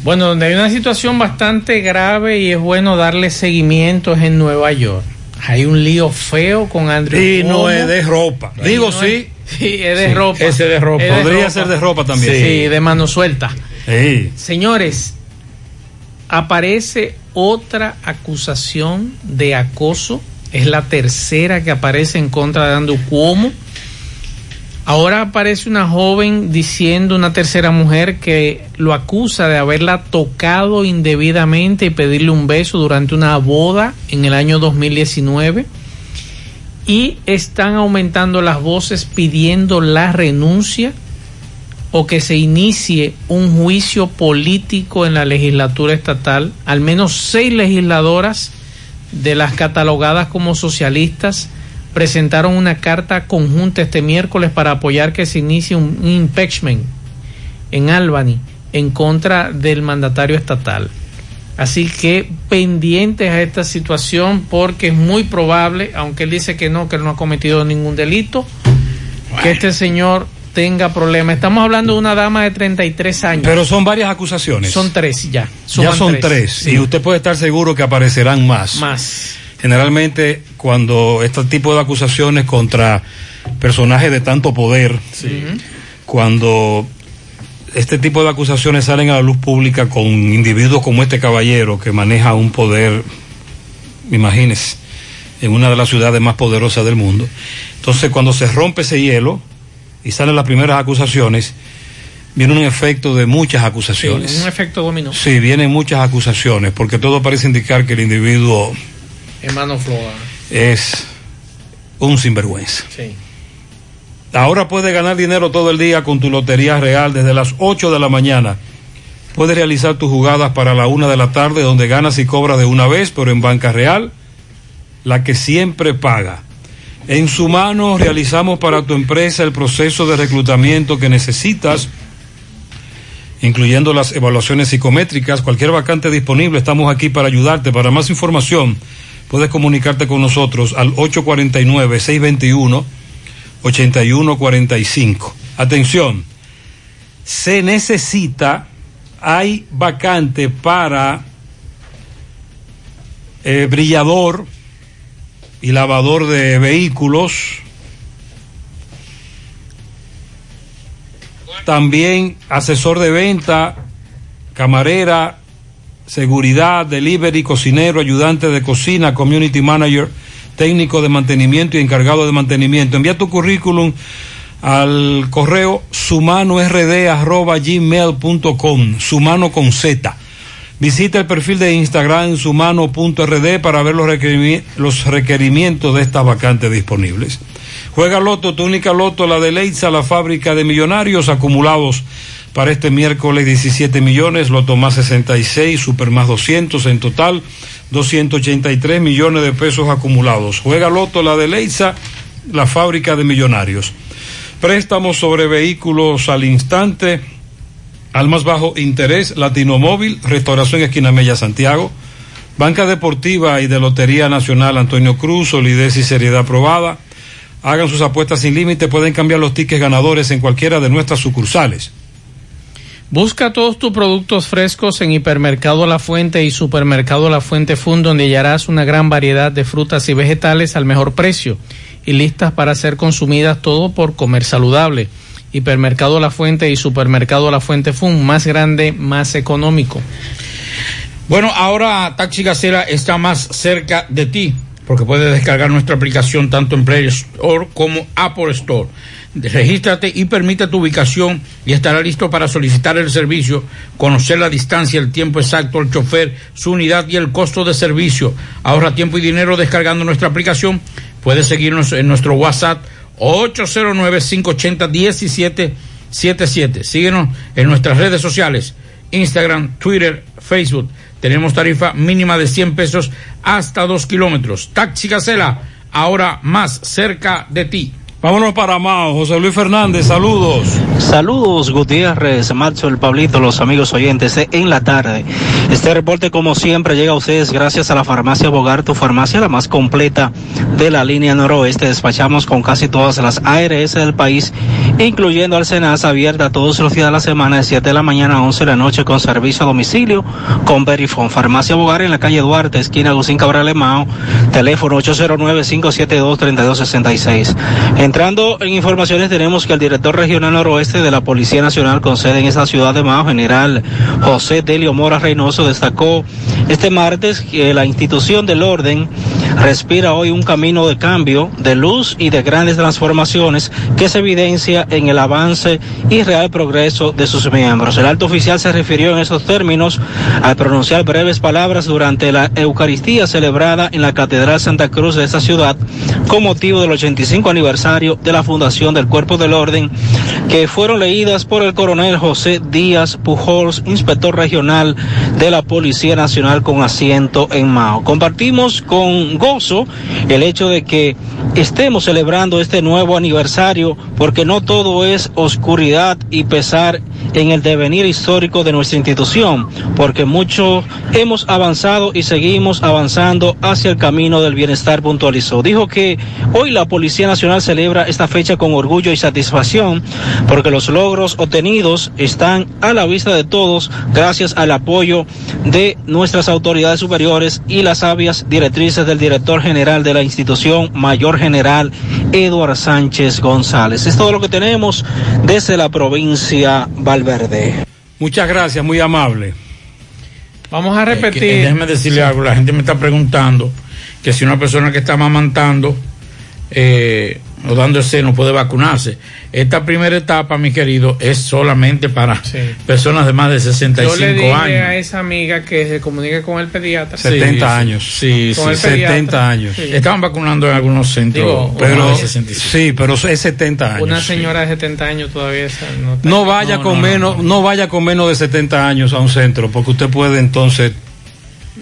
Bueno, donde hay una situación bastante grave y es bueno darle seguimiento es en Nueva York. Hay un lío feo con Andrew Y no es de ropa. Digo no sí, Sí, es de Sí, ropa. ese de ropa. Es Podría ser de ropa también. Sí, Sí. de mano suelta. Señores, aparece otra acusación de acoso. Es la tercera que aparece en contra de Andrew Cuomo. Ahora aparece una joven diciendo, una tercera mujer, que lo acusa de haberla tocado indebidamente y pedirle un beso durante una boda en el año 2019. Y están aumentando las voces pidiendo la renuncia o que se inicie un juicio político en la legislatura estatal. Al menos seis legisladoras de las catalogadas como socialistas presentaron una carta conjunta este miércoles para apoyar que se inicie un impeachment en Albany en contra del mandatario estatal. Así que pendientes a esta situación porque es muy probable, aunque él dice que no, que él no ha cometido ningún delito, que este señor tenga problemas. Estamos hablando de una dama de 33 años. Pero son varias acusaciones. Son tres ya. ya son tres. Sí. Y usted puede estar seguro que aparecerán más. Más. Generalmente, cuando este tipo de acusaciones contra personajes de tanto poder, cuando este tipo de acusaciones salen a la luz pública con individuos como este caballero que maneja un poder, imagínese, en una de las ciudades más poderosas del mundo. Entonces, cuando se rompe ese hielo y salen las primeras acusaciones, viene un efecto de muchas Sí, acusaciones. un efecto dominó. Sí, vienen muchas acusaciones, porque todo parece indicar que el individuo Hermano Floa. es un sinvergüenza. Sí. Ahora puedes ganar dinero todo el día con tu Lotería Real desde las 8 de la mañana. Puedes realizar tus jugadas para la una de la tarde donde ganas y cobras de una vez, pero en Banca Real, la que siempre paga. En su mano realizamos para tu empresa el proceso de reclutamiento que necesitas, incluyendo las evaluaciones psicométricas, cualquier vacante disponible, estamos aquí para ayudarte. Para más información, puedes comunicarte con nosotros al 849-621. 8145. Atención, se necesita, hay vacante para eh, brillador y lavador de vehículos. También asesor de venta, camarera, seguridad, delivery, cocinero, ayudante de cocina, community manager, técnico de mantenimiento y encargado de mantenimiento. Envía tu currículum al correo sumanord@gmail.com, sumano con Z. Visita el perfil de Instagram sumano.rd para ver los, los requerimientos de estas vacantes disponibles. Juega Loto, tu única Loto, la de Leitza, la fábrica de millonarios acumulados para este miércoles 17 millones, Loto más 66, Super más 200, en total 283 millones de pesos acumulados. Juega Loto, la de Leitza, la fábrica de millonarios. Préstamos sobre vehículos al instante, al más bajo interés, Latinomóvil, Restauración Esquina Mella Santiago, Banca Deportiva y de Lotería Nacional Antonio Cruz, solidez y seriedad aprobada. Hagan sus apuestas sin límite, pueden cambiar los tickets ganadores en cualquiera de nuestras sucursales. Busca todos tus productos frescos en Hipermercado La Fuente y Supermercado La Fuente Fund, donde hallarás una gran variedad de frutas y vegetales al mejor precio y listas para ser consumidas todo por comer saludable. Hipermercado La Fuente y Supermercado La Fuente Fund, más grande, más económico. Bueno, ahora Taxi Gacela está más cerca de ti, porque puedes descargar nuestra aplicación tanto en Play Store como Apple Store. Regístrate y permite tu ubicación y estará listo para solicitar el servicio, conocer la distancia, el tiempo exacto, el chofer, su unidad y el costo de servicio. Ahorra tiempo y dinero descargando nuestra aplicación. Puedes seguirnos en nuestro WhatsApp 809-580-1777. Síguenos en nuestras redes sociales, Instagram, Twitter, Facebook. Tenemos tarifa mínima de 100 pesos hasta 2 kilómetros. Taxi Gacela, ahora más cerca de ti. Vámonos para Mao. José Luis Fernández, saludos. Saludos Gutiérrez, Macho, el Pablito, los amigos oyentes en la tarde. Este reporte como siempre llega a ustedes gracias a la farmacia Bogar, tu farmacia la más completa de la línea noroeste. Despachamos con casi todas las ARS del país, incluyendo al Senasa abierta todos los días de la semana de 7 de la mañana a 11 de la noche con servicio a domicilio con Verifone. Farmacia Bogar en la calle Duarte, esquina Lucín Cabral Mao, teléfono 809-572-3266. En Entrando en informaciones, tenemos que el director regional noroeste de la Policía Nacional con sede en esa ciudad de Mao, general José Delio Mora Reynoso, destacó este martes que la institución del orden respira hoy un camino de cambio, de luz y de grandes transformaciones que se evidencia en el avance y real progreso de sus miembros. El alto oficial se refirió en esos términos al pronunciar breves palabras durante la Eucaristía celebrada en la Catedral Santa Cruz de esta ciudad con motivo del 85 aniversario de la fundación del Cuerpo del Orden, que fueron leídas por el coronel José Díaz Pujols, inspector regional de la Policía Nacional con asiento en Mao. Compartimos con gozo el hecho de que estemos celebrando este nuevo aniversario, porque no todo es oscuridad y pesar en el devenir histórico de nuestra institución, porque mucho hemos avanzado y seguimos avanzando hacia el camino del bienestar, puntualizó. Dijo que hoy la Policía Nacional celebra esta fecha con orgullo y satisfacción, porque los logros obtenidos están a la vista de todos gracias al apoyo de nuestras autoridades superiores y las sabias directrices del director general de la institución, Mayor General Eduard Sánchez González. Es todo lo que tenemos desde la provincia Valverde. Muchas gracias, muy amable. Vamos a repetir. Eh, que- déjeme decirle algo, la gente me está preguntando que si una persona que está amamantando eh, o dando el seno puede vacunarse. Esta primera etapa, mi querido, es solamente para personas de más de Yo 65 le dije años. a esa amiga que se comunique con el pediatra. Sí, sí, Sí, Con sí, el pediatra. Sí. Estaban vacunando en algunos centros. Digo, pero una- de 65. Sí, pero es 70 años. Una señora de 70 años todavía esa no está- No vaya No, con no, no, menos, no, vaya con menos de 70 años a un centro, porque usted puede entonces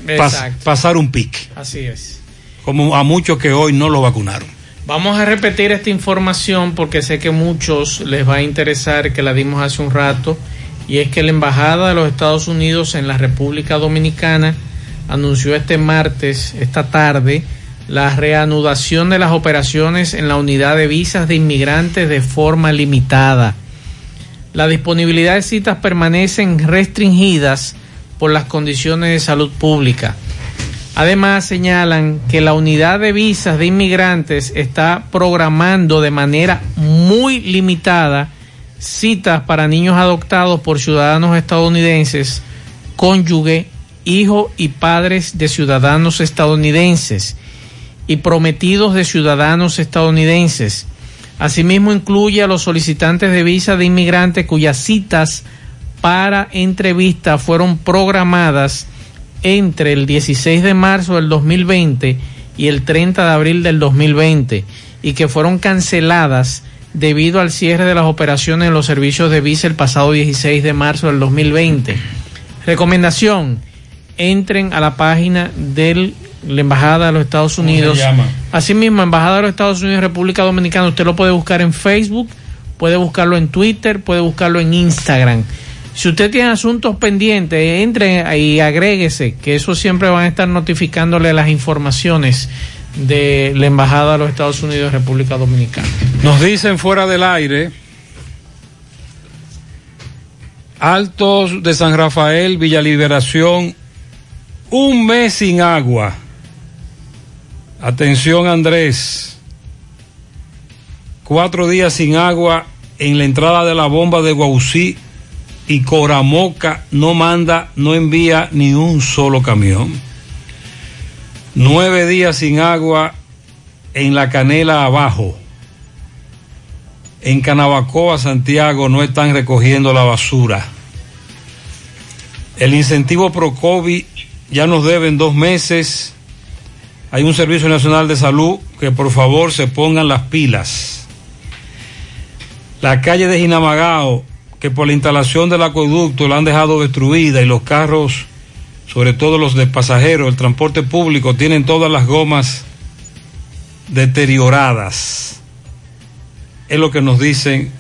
pas- pasar un pique, Así es. como a muchos que hoy no lo vacunaron. Vamos a repetir esta información porque sé que muchos les va a interesar que la dimos hace un rato y es que la Embajada de los Estados Unidos en la República Dominicana anunció este martes, esta tarde, la reanudación de las operaciones en la unidad de visas de inmigrantes de forma limitada. La disponibilidad de citas permanecen restringidas por las condiciones de salud pública. Además, señalan que la unidad de visas de inmigrantes está programando de manera muy limitada citas para niños adoptados por ciudadanos estadounidenses, cónyuge, hijo y padres de ciudadanos estadounidenses y prometidos de ciudadanos estadounidenses. Asimismo, incluye a los solicitantes de visa de inmigrantes cuyas citas para entrevista fueron programadas entre el 16 de marzo del 2020 y el 30 de abril del 2020 y que fueron canceladas debido al cierre de las operaciones en los servicios de visa el pasado 16 de marzo del 2020. Recomendación, entren a la página de la Embajada de los Estados ¿Cómo se Unidos. Asimismo, Embajada de los Estados Unidos República Dominicana, usted lo puede buscar en Facebook, puede buscarlo en Twitter, puede buscarlo en Instagram. Si usted tiene asuntos pendientes, entre y agréguese, que eso siempre van a estar notificándole las informaciones de la Embajada de los Estados Unidos República Dominicana. Nos dicen fuera del aire, Altos de San Rafael, Villa Liberación, un mes sin agua. Atención Andrés, cuatro días sin agua en la entrada de la bomba de Guausí y Coramoca no manda, no envía ni un solo camión. Nueve días sin agua en la canela abajo. En Canabacoa, Santiago, no están recogiendo la basura. El incentivo Procovi ya nos deben dos meses. Hay un Servicio Nacional de Salud que por favor se pongan las pilas. La calle de Jinamagao, que por la instalación del acueducto la han dejado destruida y los carros, sobre todo los de pasajeros, el transporte público, tienen todas las gomas deterioradas es lo que nos dicen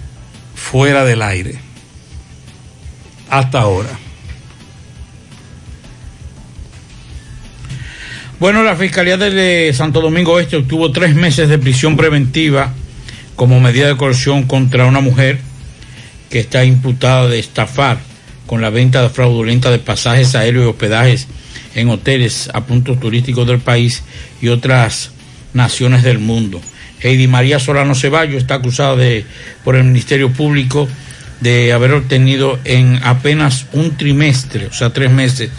fuera del aire. Hasta ahora. Bueno, la Fiscalía de Santo Domingo Este obtuvo tres meses de prisión preventiva como medida de coerción contra una mujer que está imputada de estafar con la venta fraudulenta de pasajes aéreos y hospedajes en hoteles a puntos turísticos del país y otras naciones del mundo. Heidi María Solano Ceballos está acusada de, por el Ministerio Público de haber obtenido en apenas un trimestre, o sea, tres meses,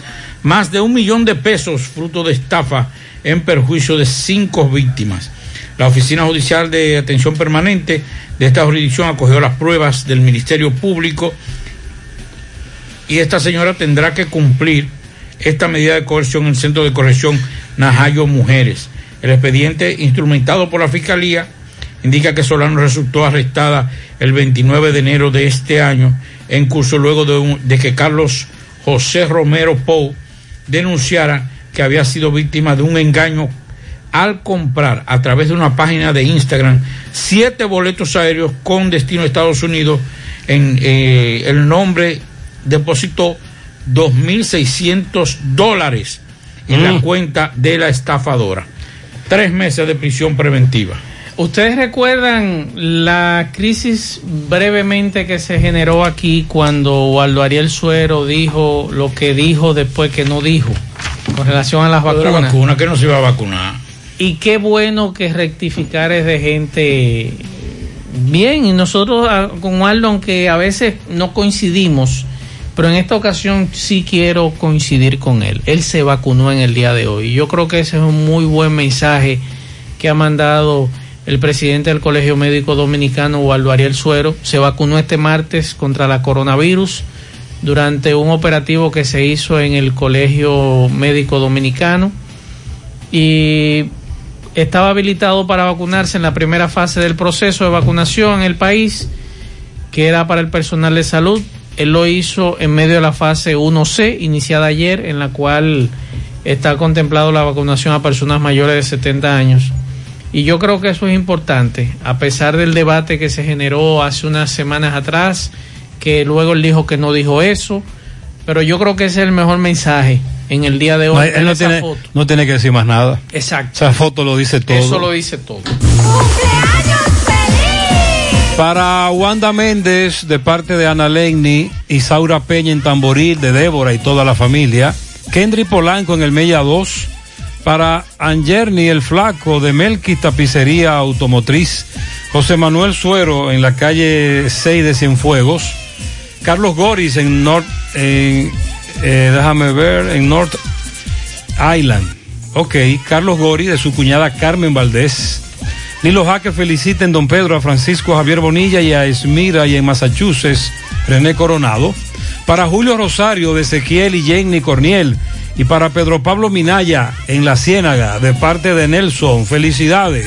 más de un millón de pesos fruto de estafa en perjuicio de cinco víctimas. La Oficina Judicial de Atención Permanente de esta jurisdicción acogió las pruebas del Ministerio Público y esta señora tendrá que cumplir esta medida de coerción en el Centro de Corrección Najayo Mujeres. El expediente instrumentado por la Fiscalía indica que Solano resultó arrestada el 29 de enero de este año en curso luego de, un- de que Carlos José Romero Pou denunciara que había sido víctima de un engaño al comprar a través de una página de Instagram siete boletos aéreos con destino a Estados Unidos en eh, el nombre depositó 2.600 dólares en la cuenta de la estafadora. Tres meses de prisión preventiva. ¿Ustedes recuerdan la crisis brevemente que se generó aquí cuando Waldo Ariel Suero dijo lo que dijo después que no dijo con relación a las de la vacunas? vacuna, que no se iba a vacunar. Y qué bueno que rectificar es de gente bien. Y nosotros ah, con Waldo, aunque a veces no coincidimos, pero en esta ocasión sí quiero coincidir con él. Él se vacunó en el día de hoy. Yo creo que ese es un muy buen mensaje que ha mandado el presidente del Colegio Médico Dominicano, Waldo Ariel Suero. Se vacunó este martes contra la coronavirus durante un operativo que se hizo en el Colegio Médico Dominicano y estaba habilitado para vacunarse en la primera fase del proceso de vacunación en el país, que era para el personal de salud. Él lo hizo en medio de la fase 1C, iniciada ayer, en la cual está contemplado la vacunación a personas mayores de 70 años. Y yo creo que eso es importante, a pesar del debate que se generó hace unas semanas atrás, que luego él dijo que no dijo eso, pero yo creo que ese es el mejor mensaje en el día de hoy. No, él no esa tiene, foto. no tiene que decir más nada. Exacto. Esa foto lo dice todo. Eso lo dice todo. Para Wanda Méndez, de parte de Ana Legni, Isaura Peña en Tamboril, de Débora y toda la familia. Kendry Polanco en el Mella 2. Para Angerni el Flaco, de Melqui Tapicería Automotriz. José Manuel Suero en la calle 6 de Cienfuegos. Carlos Goris en North, en, eh, déjame ver, en North Island. Ok, Carlos Gori de su cuñada Carmen Valdés. Lilo Jaque felicita en Don Pedro a Francisco Javier Bonilla y a Esmira y en Massachusetts René Coronado. Para Julio Rosario de Ezequiel y Jenny Corniel. Y para Pedro Pablo Minaya en La Ciénaga de parte de Nelson. Felicidades.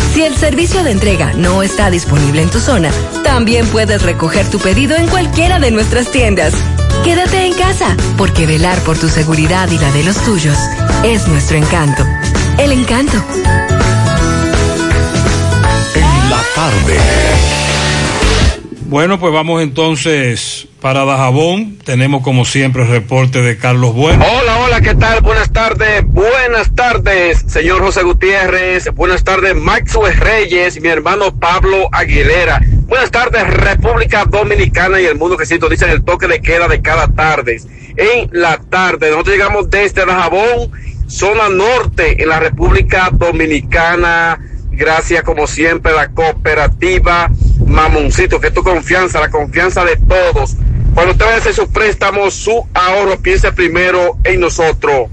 Si el servicio de entrega no está disponible en tu zona, también puedes recoger tu pedido en cualquiera de nuestras tiendas. Quédate en casa, porque velar por tu seguridad y la de los tuyos es nuestro encanto. El encanto. En la tarde. Bueno, pues vamos entonces para Dajabón. Tenemos como siempre el reporte de Carlos Bueno. Hola, hola, ¿qué tal? Buenas buenas tardes, señor José Gutiérrez. Buenas tardes, Maxwell Reyes, mi hermano Pablo Aguilera. Buenas tardes, República Dominicana y el mundo que sintoniza el toque de queda de cada tarde. En la tarde, nosotros llegamos desde Dajabón, zona norte, en la República Dominicana. Gracias, como siempre, a la cooperativa Mamoncito, que es tu confianza, la confianza de todos. Cuando usted vaya a hacer su préstamo, su ahorro, piense primero en nosotros.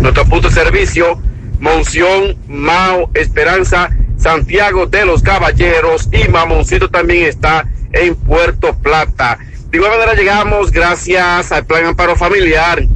Nuestro punto de servicio, Monción, Mao, Esperanza, Santiago de los Caballeros y Mamoncito también está en Puerto Plata. De igual manera llegamos gracias al Plan Amparo Familiar,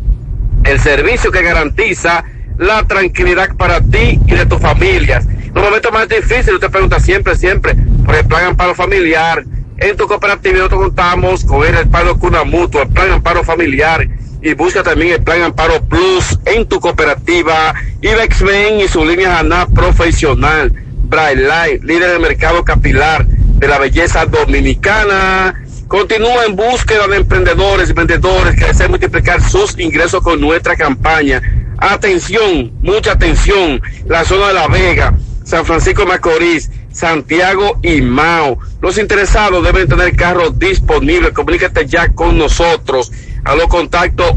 el servicio que garantiza la tranquilidad para ti y de tus familias. Los momentos más difíciles, usted pregunta siempre, siempre, por el Plan Amparo Familiar. En tu cooperativa nosotros contamos con el respaldo Cuna Mutua, el Plan Amparo Familiar y busca también el Plan Amparo Plus en tu cooperativa. Ibexmen y su línea ANA profesional. Bright Light, líder del mercado capilar de la belleza dominicana. Continúa en búsqueda de emprendedores y vendedores que desean multiplicar sus ingresos con nuestra campaña. Atención, mucha atención. La zona de La Vega, San Francisco de Macorís, Santiago y Mao. Los interesados deben tener carros disponibles. Comunícate ya con nosotros. A los contactos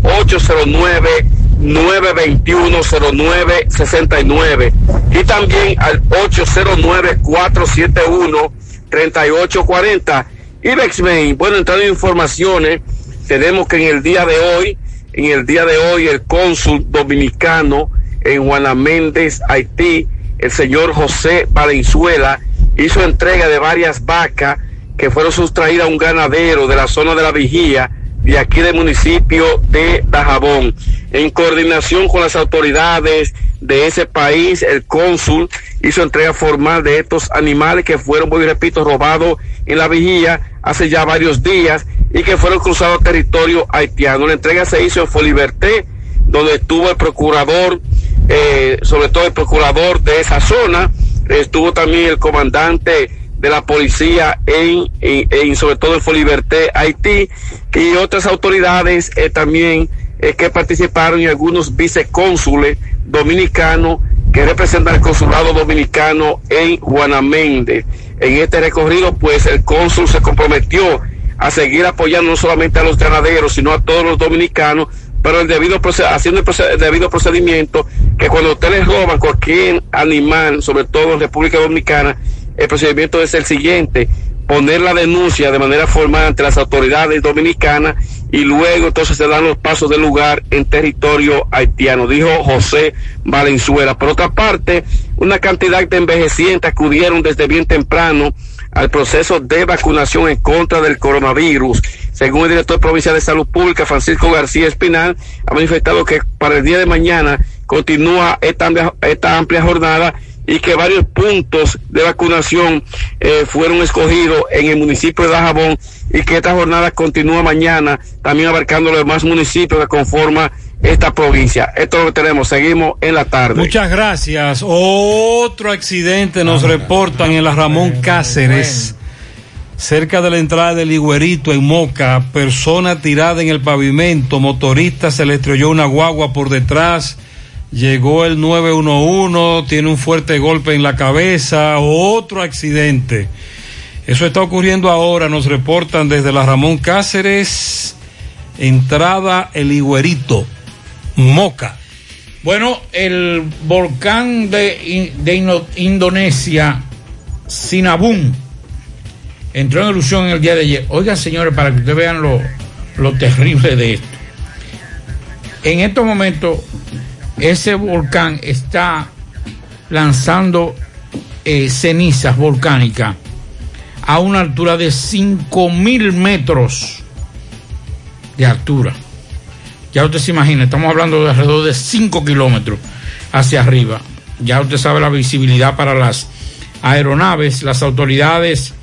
809-921-0969 y también al 809-471-3840. Ibexmain, bueno, entrando en informaciones, tenemos que en el día de hoy, en el día de hoy, el cónsul dominicano en Juana Méndez, Haití, el señor José Valenzuela, hizo entrega de varias vacas que fueron sustraídas a un ganadero de la zona de la vigía de aquí del municipio de Dajabón. En coordinación con las autoridades de ese país, el cónsul hizo entrega formal de estos animales que fueron, voy repito, robados en la vigía hace ya varios días y que fueron cruzados a territorio haitiano. La entrega se hizo en Foliberté, donde estuvo el procurador, eh, sobre todo el procurador de esa zona, estuvo también el comandante de la policía en, en, sobre todo en Foliberté, Haití, y otras autoridades eh, también eh, que participaron y algunos vicecónsules dominicanos que representan el consulado dominicano en Juanaméndez. En este recorrido, pues el cónsul se comprometió a seguir apoyando no solamente a los ganaderos, sino a todos los dominicanos, pero el debido haciendo el, debido procedimiento que cuando ustedes roban cualquier animal, sobre todo en República Dominicana, el procedimiento es el siguiente, poner la denuncia de manera formal ante las autoridades dominicanas y luego entonces se dan los pasos del lugar en territorio haitiano, dijo José Valenzuela. Por otra parte, una cantidad de envejecientes acudieron desde bien temprano al proceso de vacunación en contra del coronavirus. Según el director provincial de Salud Pública, Francisco García Espinal, ha manifestado que para el día de mañana continúa esta amplia, esta amplia jornada y que varios puntos de vacunación eh, fueron escogidos en el municipio de Dajabón y que esta jornada continúa mañana, también abarcando los demás municipios que conforman esta provincia. Esto es lo que tenemos, seguimos en la tarde. Muchas gracias. Otro accidente nos ah, reportan en la Ramón bueno, Cáceres. Bueno. Cerca de la entrada del Higuerito en Moca, persona tirada en el pavimento, motorista se le estrelló una guagua por detrás, llegó el 911, tiene un fuerte golpe en la cabeza, otro accidente. Eso está ocurriendo ahora, nos reportan desde la Ramón Cáceres, entrada el Higuerito, Moca. Bueno, el volcán de, Indonesia, Sinabung, entró en erupción el día de ayer. Oigan, señores, para que ustedes vean lo, lo terrible de esto. En estos momentos, ese volcán está lanzando eh, cenizas volcánicas a una altura de 5.000 metros de altura. Ya usted se imagina, estamos hablando de alrededor de 5 kilómetros hacia arriba. Ya usted sabe la visibilidad para las aeronaves, las autoridades,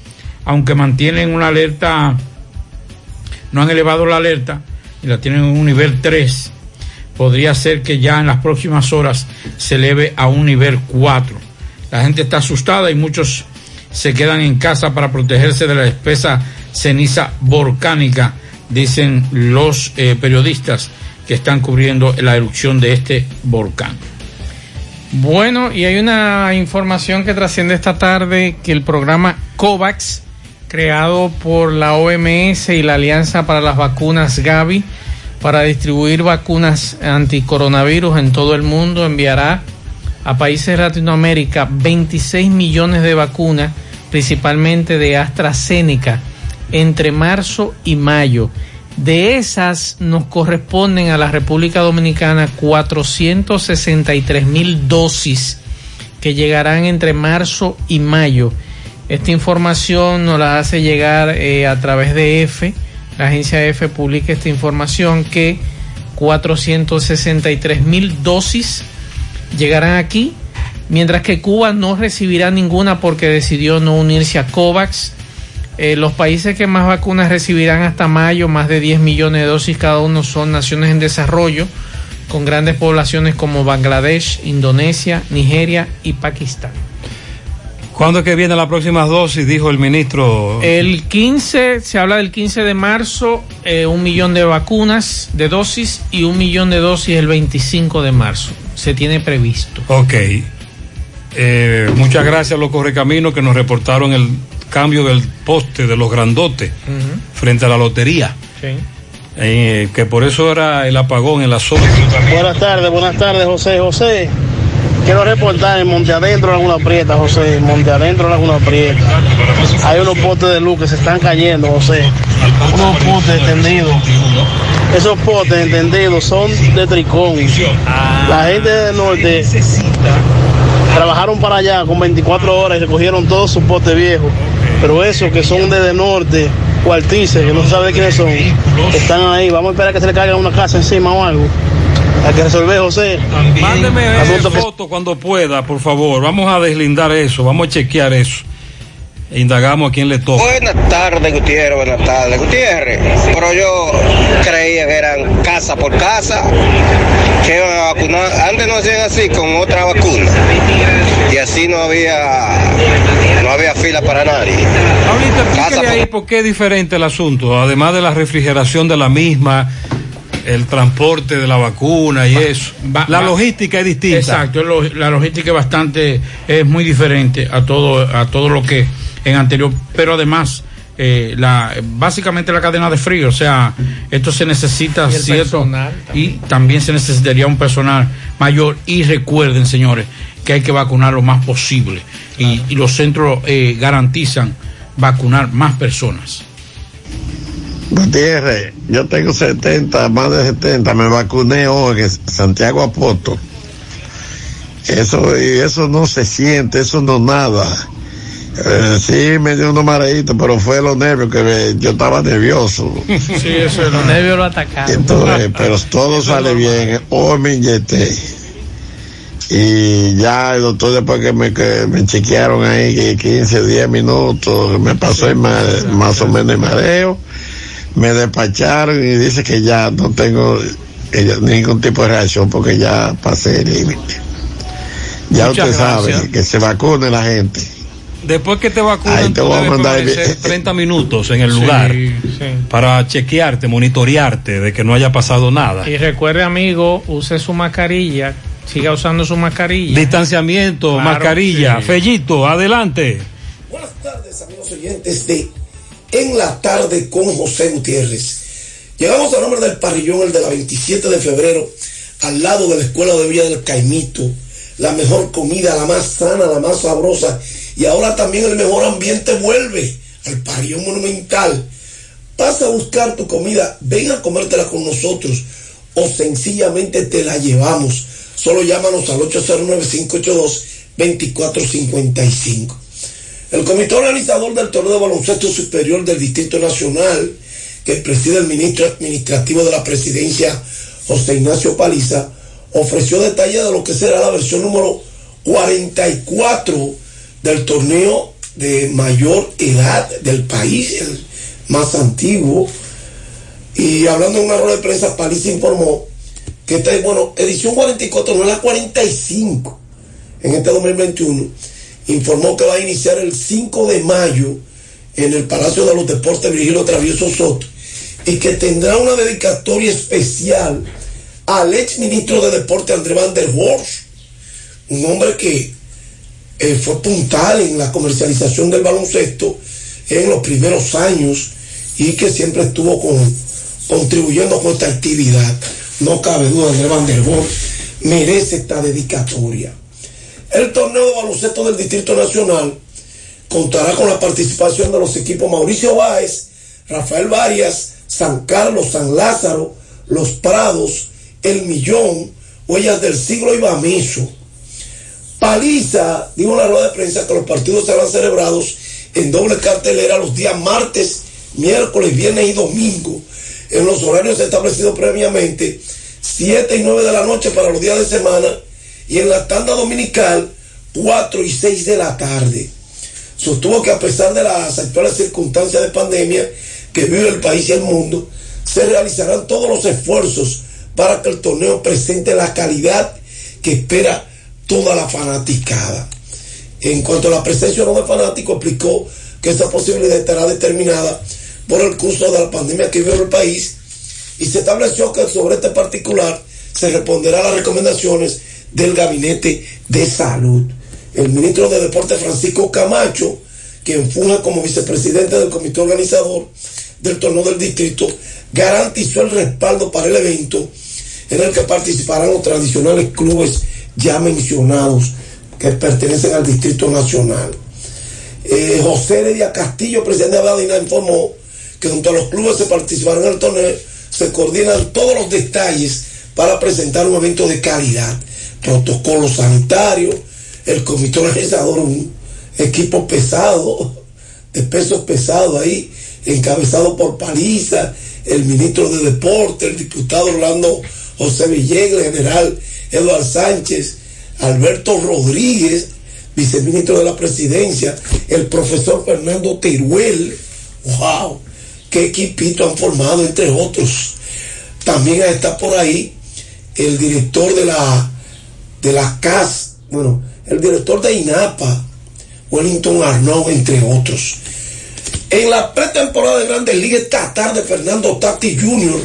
aunque mantienen una alerta, no han elevado la alerta y la tienen en un nivel 3, podría ser que ya en las próximas horas se eleve a un nivel 4. La gente está asustada y muchos se quedan en casa para protegerse de la espesa ceniza volcánica, dicen los eh, periodistas que están cubriendo la erupción de este volcán. Bueno, y hay una información que trasciende esta tarde que el programa COVAX, creado por la OMS y la Alianza para las Vacunas Gavi, para distribuir vacunas anticoronavirus en todo el mundo, enviará a países de Latinoamérica 26 millones de vacunas, principalmente de AstraZeneca, entre marzo y mayo. De esas nos corresponden a la República Dominicana 463 mil dosis que llegarán entre marzo y mayo. Esta información nos la hace llegar eh, a través de EFE. La agencia EFE publica esta información que 463 mil dosis llegarán aquí, mientras que Cuba no recibirá ninguna porque decidió no unirse a COVAX. Eh, los países que más vacunas recibirán hasta mayo, más de 10 millones de dosis cada uno, son naciones en desarrollo, con grandes poblaciones como Bangladesh, Indonesia, Nigeria y Pakistán. ¿Cuándo es que viene la próxima dosis? Dijo el ministro. El 15, se habla del 15 de marzo, eh, un millón de vacunas, de dosis, y un millón de dosis el 25 de marzo. Se tiene previsto. Ok. Eh, muchas gracias a los correcaminos que nos reportaron el cambio del poste de los grandotes frente a la lotería. Sí. Eh, que por eso era el apagón en la zona. Buenas tardes, buenas tardes, José. José, quiero reportar en Monte Adentro, Laguna Prieta, José. Monte Adentro, Laguna Prieta. Hay unos postes de luz que se están cayendo, José. Unos postes extendidos. Esos postes entendidos son de tricón. La gente del norte trabajaron para allá con 24 horas y recogieron todos sus postes viejos. Pero esos que son desde norte, cuartices, que no se sabe quiénes son, están ahí. Vamos a esperar que se le caiga una casa encima o algo. Hay que resolver, José. Mándeme foto cuando pueda, por favor. Vamos a deslindar eso, vamos a chequear eso. E indagamos a quién le toca. Buenas tardes, Gutiérrez, buenas tardes. Gutiérrez, pero yo creía que eran casa por casa, que iban a vacunar. Antes no hacían así con otra vacuna. Y así no había no había fila para nadie. Explíquele ahí por qué es diferente el asunto, además de la refrigeración de la misma, el transporte de la vacuna y eso. la va- logística es distinta. Exacto, la logística es bastante, es muy diferente a todo, a todo lo que en anterior, pero además, eh, la, básicamente la cadena de frío, o sea, esto se necesita Y el cierto, personal y también se necesitaría un personal mayor, y recuerden, señores, que hay que vacunar lo más posible, y, y los centros eh, garantizan vacunar más personas. Gutiérrez, yo tengo 70, más de 70, me vacuné hoy en Santiago Apoto. Eso, y eso no se siente, eso no nada. Eh, sí, me dio unos mareitos, pero fue los nervios que me- yo estaba nervioso. Sí, eso los nervios lo atacaron. Entonces, pero todo sale bien. Hoy me inyecté. Y ya el doctor después que me, que me chequearon ahí que 15, 10 minutos, me pasó el ma- más o menos el mareo, me despacharon y dice que ya no tengo ya ningún tipo de reacción porque ya pasé el límite. Ya Muchas usted sabe que se vacune la gente. Después que te Ahí vacunan, te tú voy a mandar el- permanecer 30 minutos en el Sí, lugar sí. para chequearte, monitorearte de que no haya pasado nada. Y recuerde, amigo, use su mascarilla, siga usando su mascarilla. Distanciamiento, Claro, mascarilla. sí. Fellito, adelante. Buenas tardes, amigos oyentes de En la tarde con José Gutiérrez. Llegamos al nombre del parrillón, el de la 27 de febrero, al lado de la Escuela de Villa del Caimito. La mejor comida, la más sana, la más sabrosa. Y ahora también el mejor ambiente vuelve al parrillón monumental. Pasa a buscar tu comida, ven a comértela con nosotros o sencillamente te la llevamos. Solo llámanos al 809-582-2455. El comité organizador del torneo de baloncesto superior del Distrito Nacional, que preside el ministro administrativo de la presidencia, José Ignacio Paliza, ofreció detalles de lo que será la versión número 44 del torneo de mayor edad del país, el más antiguo. Y hablando en una rueda de prensa, Paliza informó que esta es, bueno, edición 44, no es la 45 en este 2021 informó que va a iniciar el 5 de mayo en el Palacio de los Deportes Virgilio Travieso Soto y que tendrá una dedicatoria especial al ex ministro de Deporte André Van der Horst, un hombre que eh, fue puntal en la comercialización del baloncesto en los primeros años y que siempre estuvo con, contribuyendo con esta actividad. No cabe duda, André Van der Horst merece esta dedicatoria. El torneo de baloncesto del Distrito Nacional contará con la participación de los equipos Mauricio Báez, Rafael Varias, San Carlos, San Lázaro, Los Prados, El Millón, Huellas del Siglo y Bamiso. Paliza dijo en la rueda de prensa que los partidos serán celebrados en doble cartelera los días martes, miércoles, viernes y domingo, en los horarios establecidos previamente, 7 y 9 de la noche para los días de semana, y en la tanda dominical, 4 y 6 de la tarde. Sostuvo que a pesar de las actuales circunstancias de pandemia que vive el país y el mundo, se realizarán todos los esfuerzos para que el torneo presente la calidad que espera toda la fanaticada. En cuanto a la presencia no de fanáticos, explicó que esta posibilidad estará determinada por el curso de la pandemia que vive el país y se estableció que sobre este particular se responderá a las recomendaciones del Gabinete de Salud. El ministro de Deporte Francisco Camacho, quien funge como vicepresidente del comité organizador del torneo del distrito, garantizó el respaldo para el evento en el que participarán los tradicionales clubes ya mencionados que pertenecen al Distrito Nacional. Eh, José Heredia Castillo, presidente de Abadina, informó que junto a los clubes que participarán en el torneo se coordinan todos los detalles para presentar un evento de calidad, protocolo sanitario, el comité organizador, un equipo pesado, de pesos pesados ahí, encabezado por Paliza, el ministro de Deporte, el diputado Orlando José Villegas, el general Eduardo Sánchez, Alberto Rodríguez, viceministro de la presidencia, el profesor Fernando Teruel, wow, qué equipito han formado, entre otros. También está por ahí el director de la de la CAS, bueno, el director de INAPA, Wellington Arnaud, entre otros. En la pretemporada de Grandes Ligas esta tarde, Fernando Tati Jr.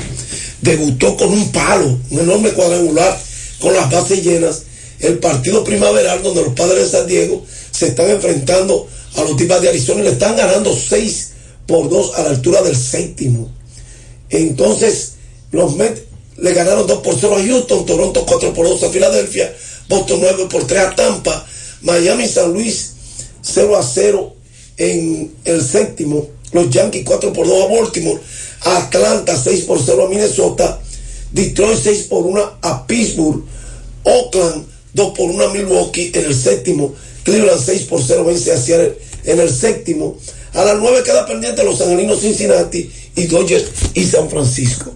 debutó con un palo, un enorme cuadrangular con las bases llenas. El partido primaveral donde los padres de San Diego se están enfrentando a los Divas de Arizona y le están ganando 6 por 2 a la altura del séptimo. Entonces, los Mets le ganaron 2 por 0 a Houston, Toronto 4 por 2 a Filadelfia, Boston 9 por 3 a Tampa, Miami San Luis 0 a 0 en el séptimo, los Yankees 4 por 2 a Baltimore, Atlanta 6 por 0 a Minnesota, Detroit 6 por 1 a Pittsburgh, Oakland 2 por 1 a Milwaukee en el séptimo, Cleveland 6 por 0 vence a Seattle en el séptimo, a las 9 queda pendiente los angelinos Cincinnati y Dodgers y San Francisco.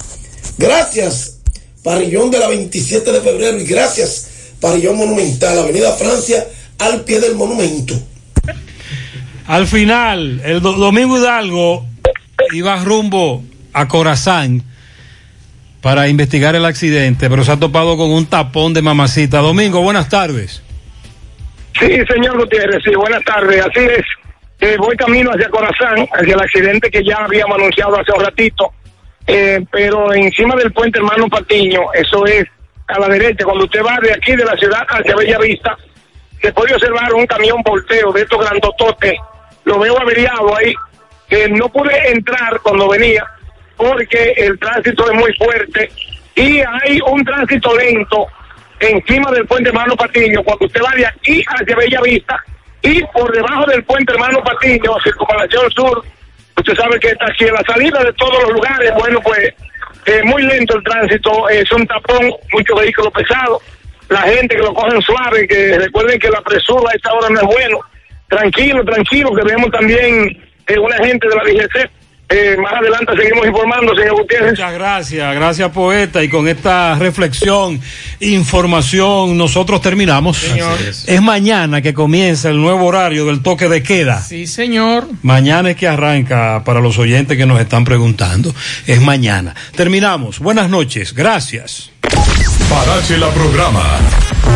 Gracias, Parrillón de la 27 de febrero y gracias, Parrillón Monumental, Avenida Francia, al pie del monumento. Al final, el do- Domingo Hidalgo iba rumbo a Corazán para investigar el accidente, pero se ha topado con un tapón de mamacita. Domingo, buenas tardes. Sí, señor Gutiérrez, sí, buenas tardes, así es. Eh, voy camino hacia Corazán, hacia el accidente que ya habíamos anunciado hace un ratito, eh, pero encima del puente Hermano Patiño, eso es a la derecha, cuando usted va de aquí de la ciudad hacia Bellavista, se puede observar un camión volteo de estos grandototes, lo veo averiado ahí, que no pude entrar cuando venía porque el tránsito es muy fuerte y hay un tránsito lento encima del puente Hermano Patiño, cuando usted va de aquí hacia Bella Vista y por debajo del puente Hermano Patiño, circunvalación sur, usted sabe que está aquí en la salida de todos los lugares, bueno pues eh, muy lento el tránsito, es un tapón, muchos vehículos pesados, la gente que lo cogen suave, que recuerden que la presura a esta hora no es bueno, tranquilo, tranquilo, que vemos también eh, una gente de la DGC. Eh, más adelante seguimos informando, señor Gutiérrez. Muchas gracias, gracias poeta. Y con esta reflexión, información, nosotros terminamos. Señor. Es. Es mañana que comienza el nuevo horario del toque de queda. Sí, señor. Mañana es que arranca para los oyentes que nos están preguntando. Es mañana. Terminamos. Buenas noches. Gracias. Parache la programa.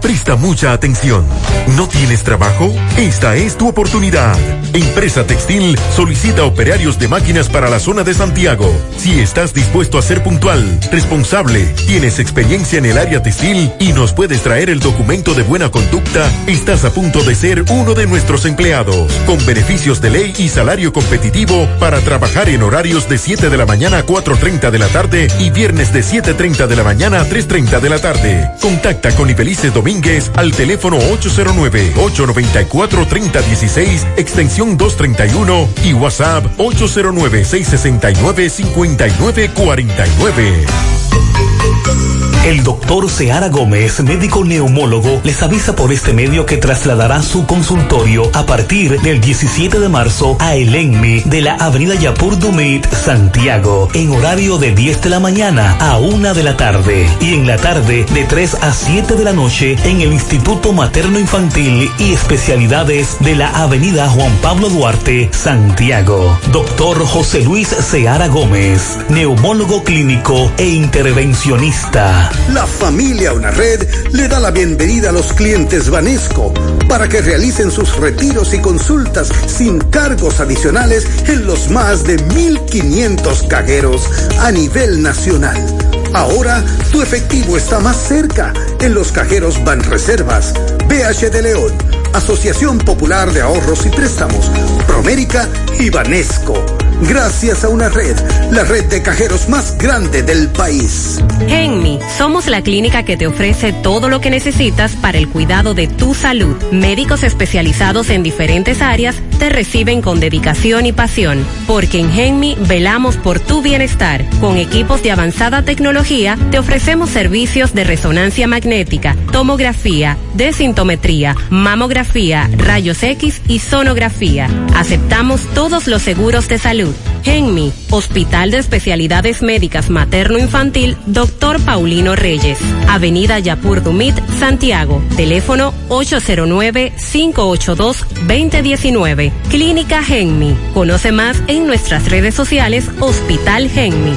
Presta mucha atención. ¿No tienes trabajo? Esta es tu oportunidad. Empresa Textil solicita operarios de máquinas para la zona de Santiago. Si estás dispuesto a ser puntual, responsable, tienes experiencia en el área textil y nos puedes traer el documento de buena conducta, estás a punto de ser uno de nuestros empleados, con beneficios de ley y salario competitivo para trabajar en horarios de 7 de la mañana a 4.30 de la tarde y viernes de 7.30 de la mañana a 3.30 de la tarde. Contacta con Ibelice Domínguez al teléfono 809-894-3016, extensión 231 y WhatsApp 809-669-5949. El doctor Seara Gómez, médico neumólogo, les avisa por este medio que trasladará su consultorio a partir del 17 de marzo a El ENMI de la avenida Yapur Dumit, Santiago, en horario de 10 de la mañana a 1 de la tarde y en la tarde de 3 a 7 de la noche en el Instituto Materno Infantil y Especialidades de la avenida Juan Pablo Duarte, Santiago. Doctor José Luis Seara Gómez, neumólogo clínico e intervencionista. La familia Una Red le da la bienvenida a los clientes Banesco para que realicen sus retiros y consultas sin cargos adicionales en los más de 1.500 cajeros a nivel nacional. Ahora tu efectivo está más cerca en los cajeros Banreservas, BH de León, Asociación Popular de Ahorros y Préstamos, Promérica y Banesco. Gracias a una red, la red de cajeros más grande del país. Genmi, somos la clínica que te ofrece todo lo que necesitas para el cuidado de tu salud. Médicos especializados en diferentes áreas te reciben con dedicación y pasión, porque en Genmi velamos por tu bienestar. Con equipos de avanzada tecnología te ofrecemos servicios de resonancia magnética, tomografía, desintometría, mamografía, rayos X y sonografía. Aceptamos todos los seguros de salud. Genmi, Hospital de Especialidades Médicas Materno-Infantil, Dr. Paulino Reyes, Avenida Yapur Dumit, Santiago, teléfono 809-582-2019. Clínica Genmi. Conoce más en nuestras redes sociales Hospital Genmi.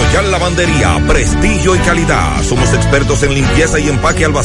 Royal Lavandería, prestigio y calidad. Somos expertos en limpieza y empaque al vacío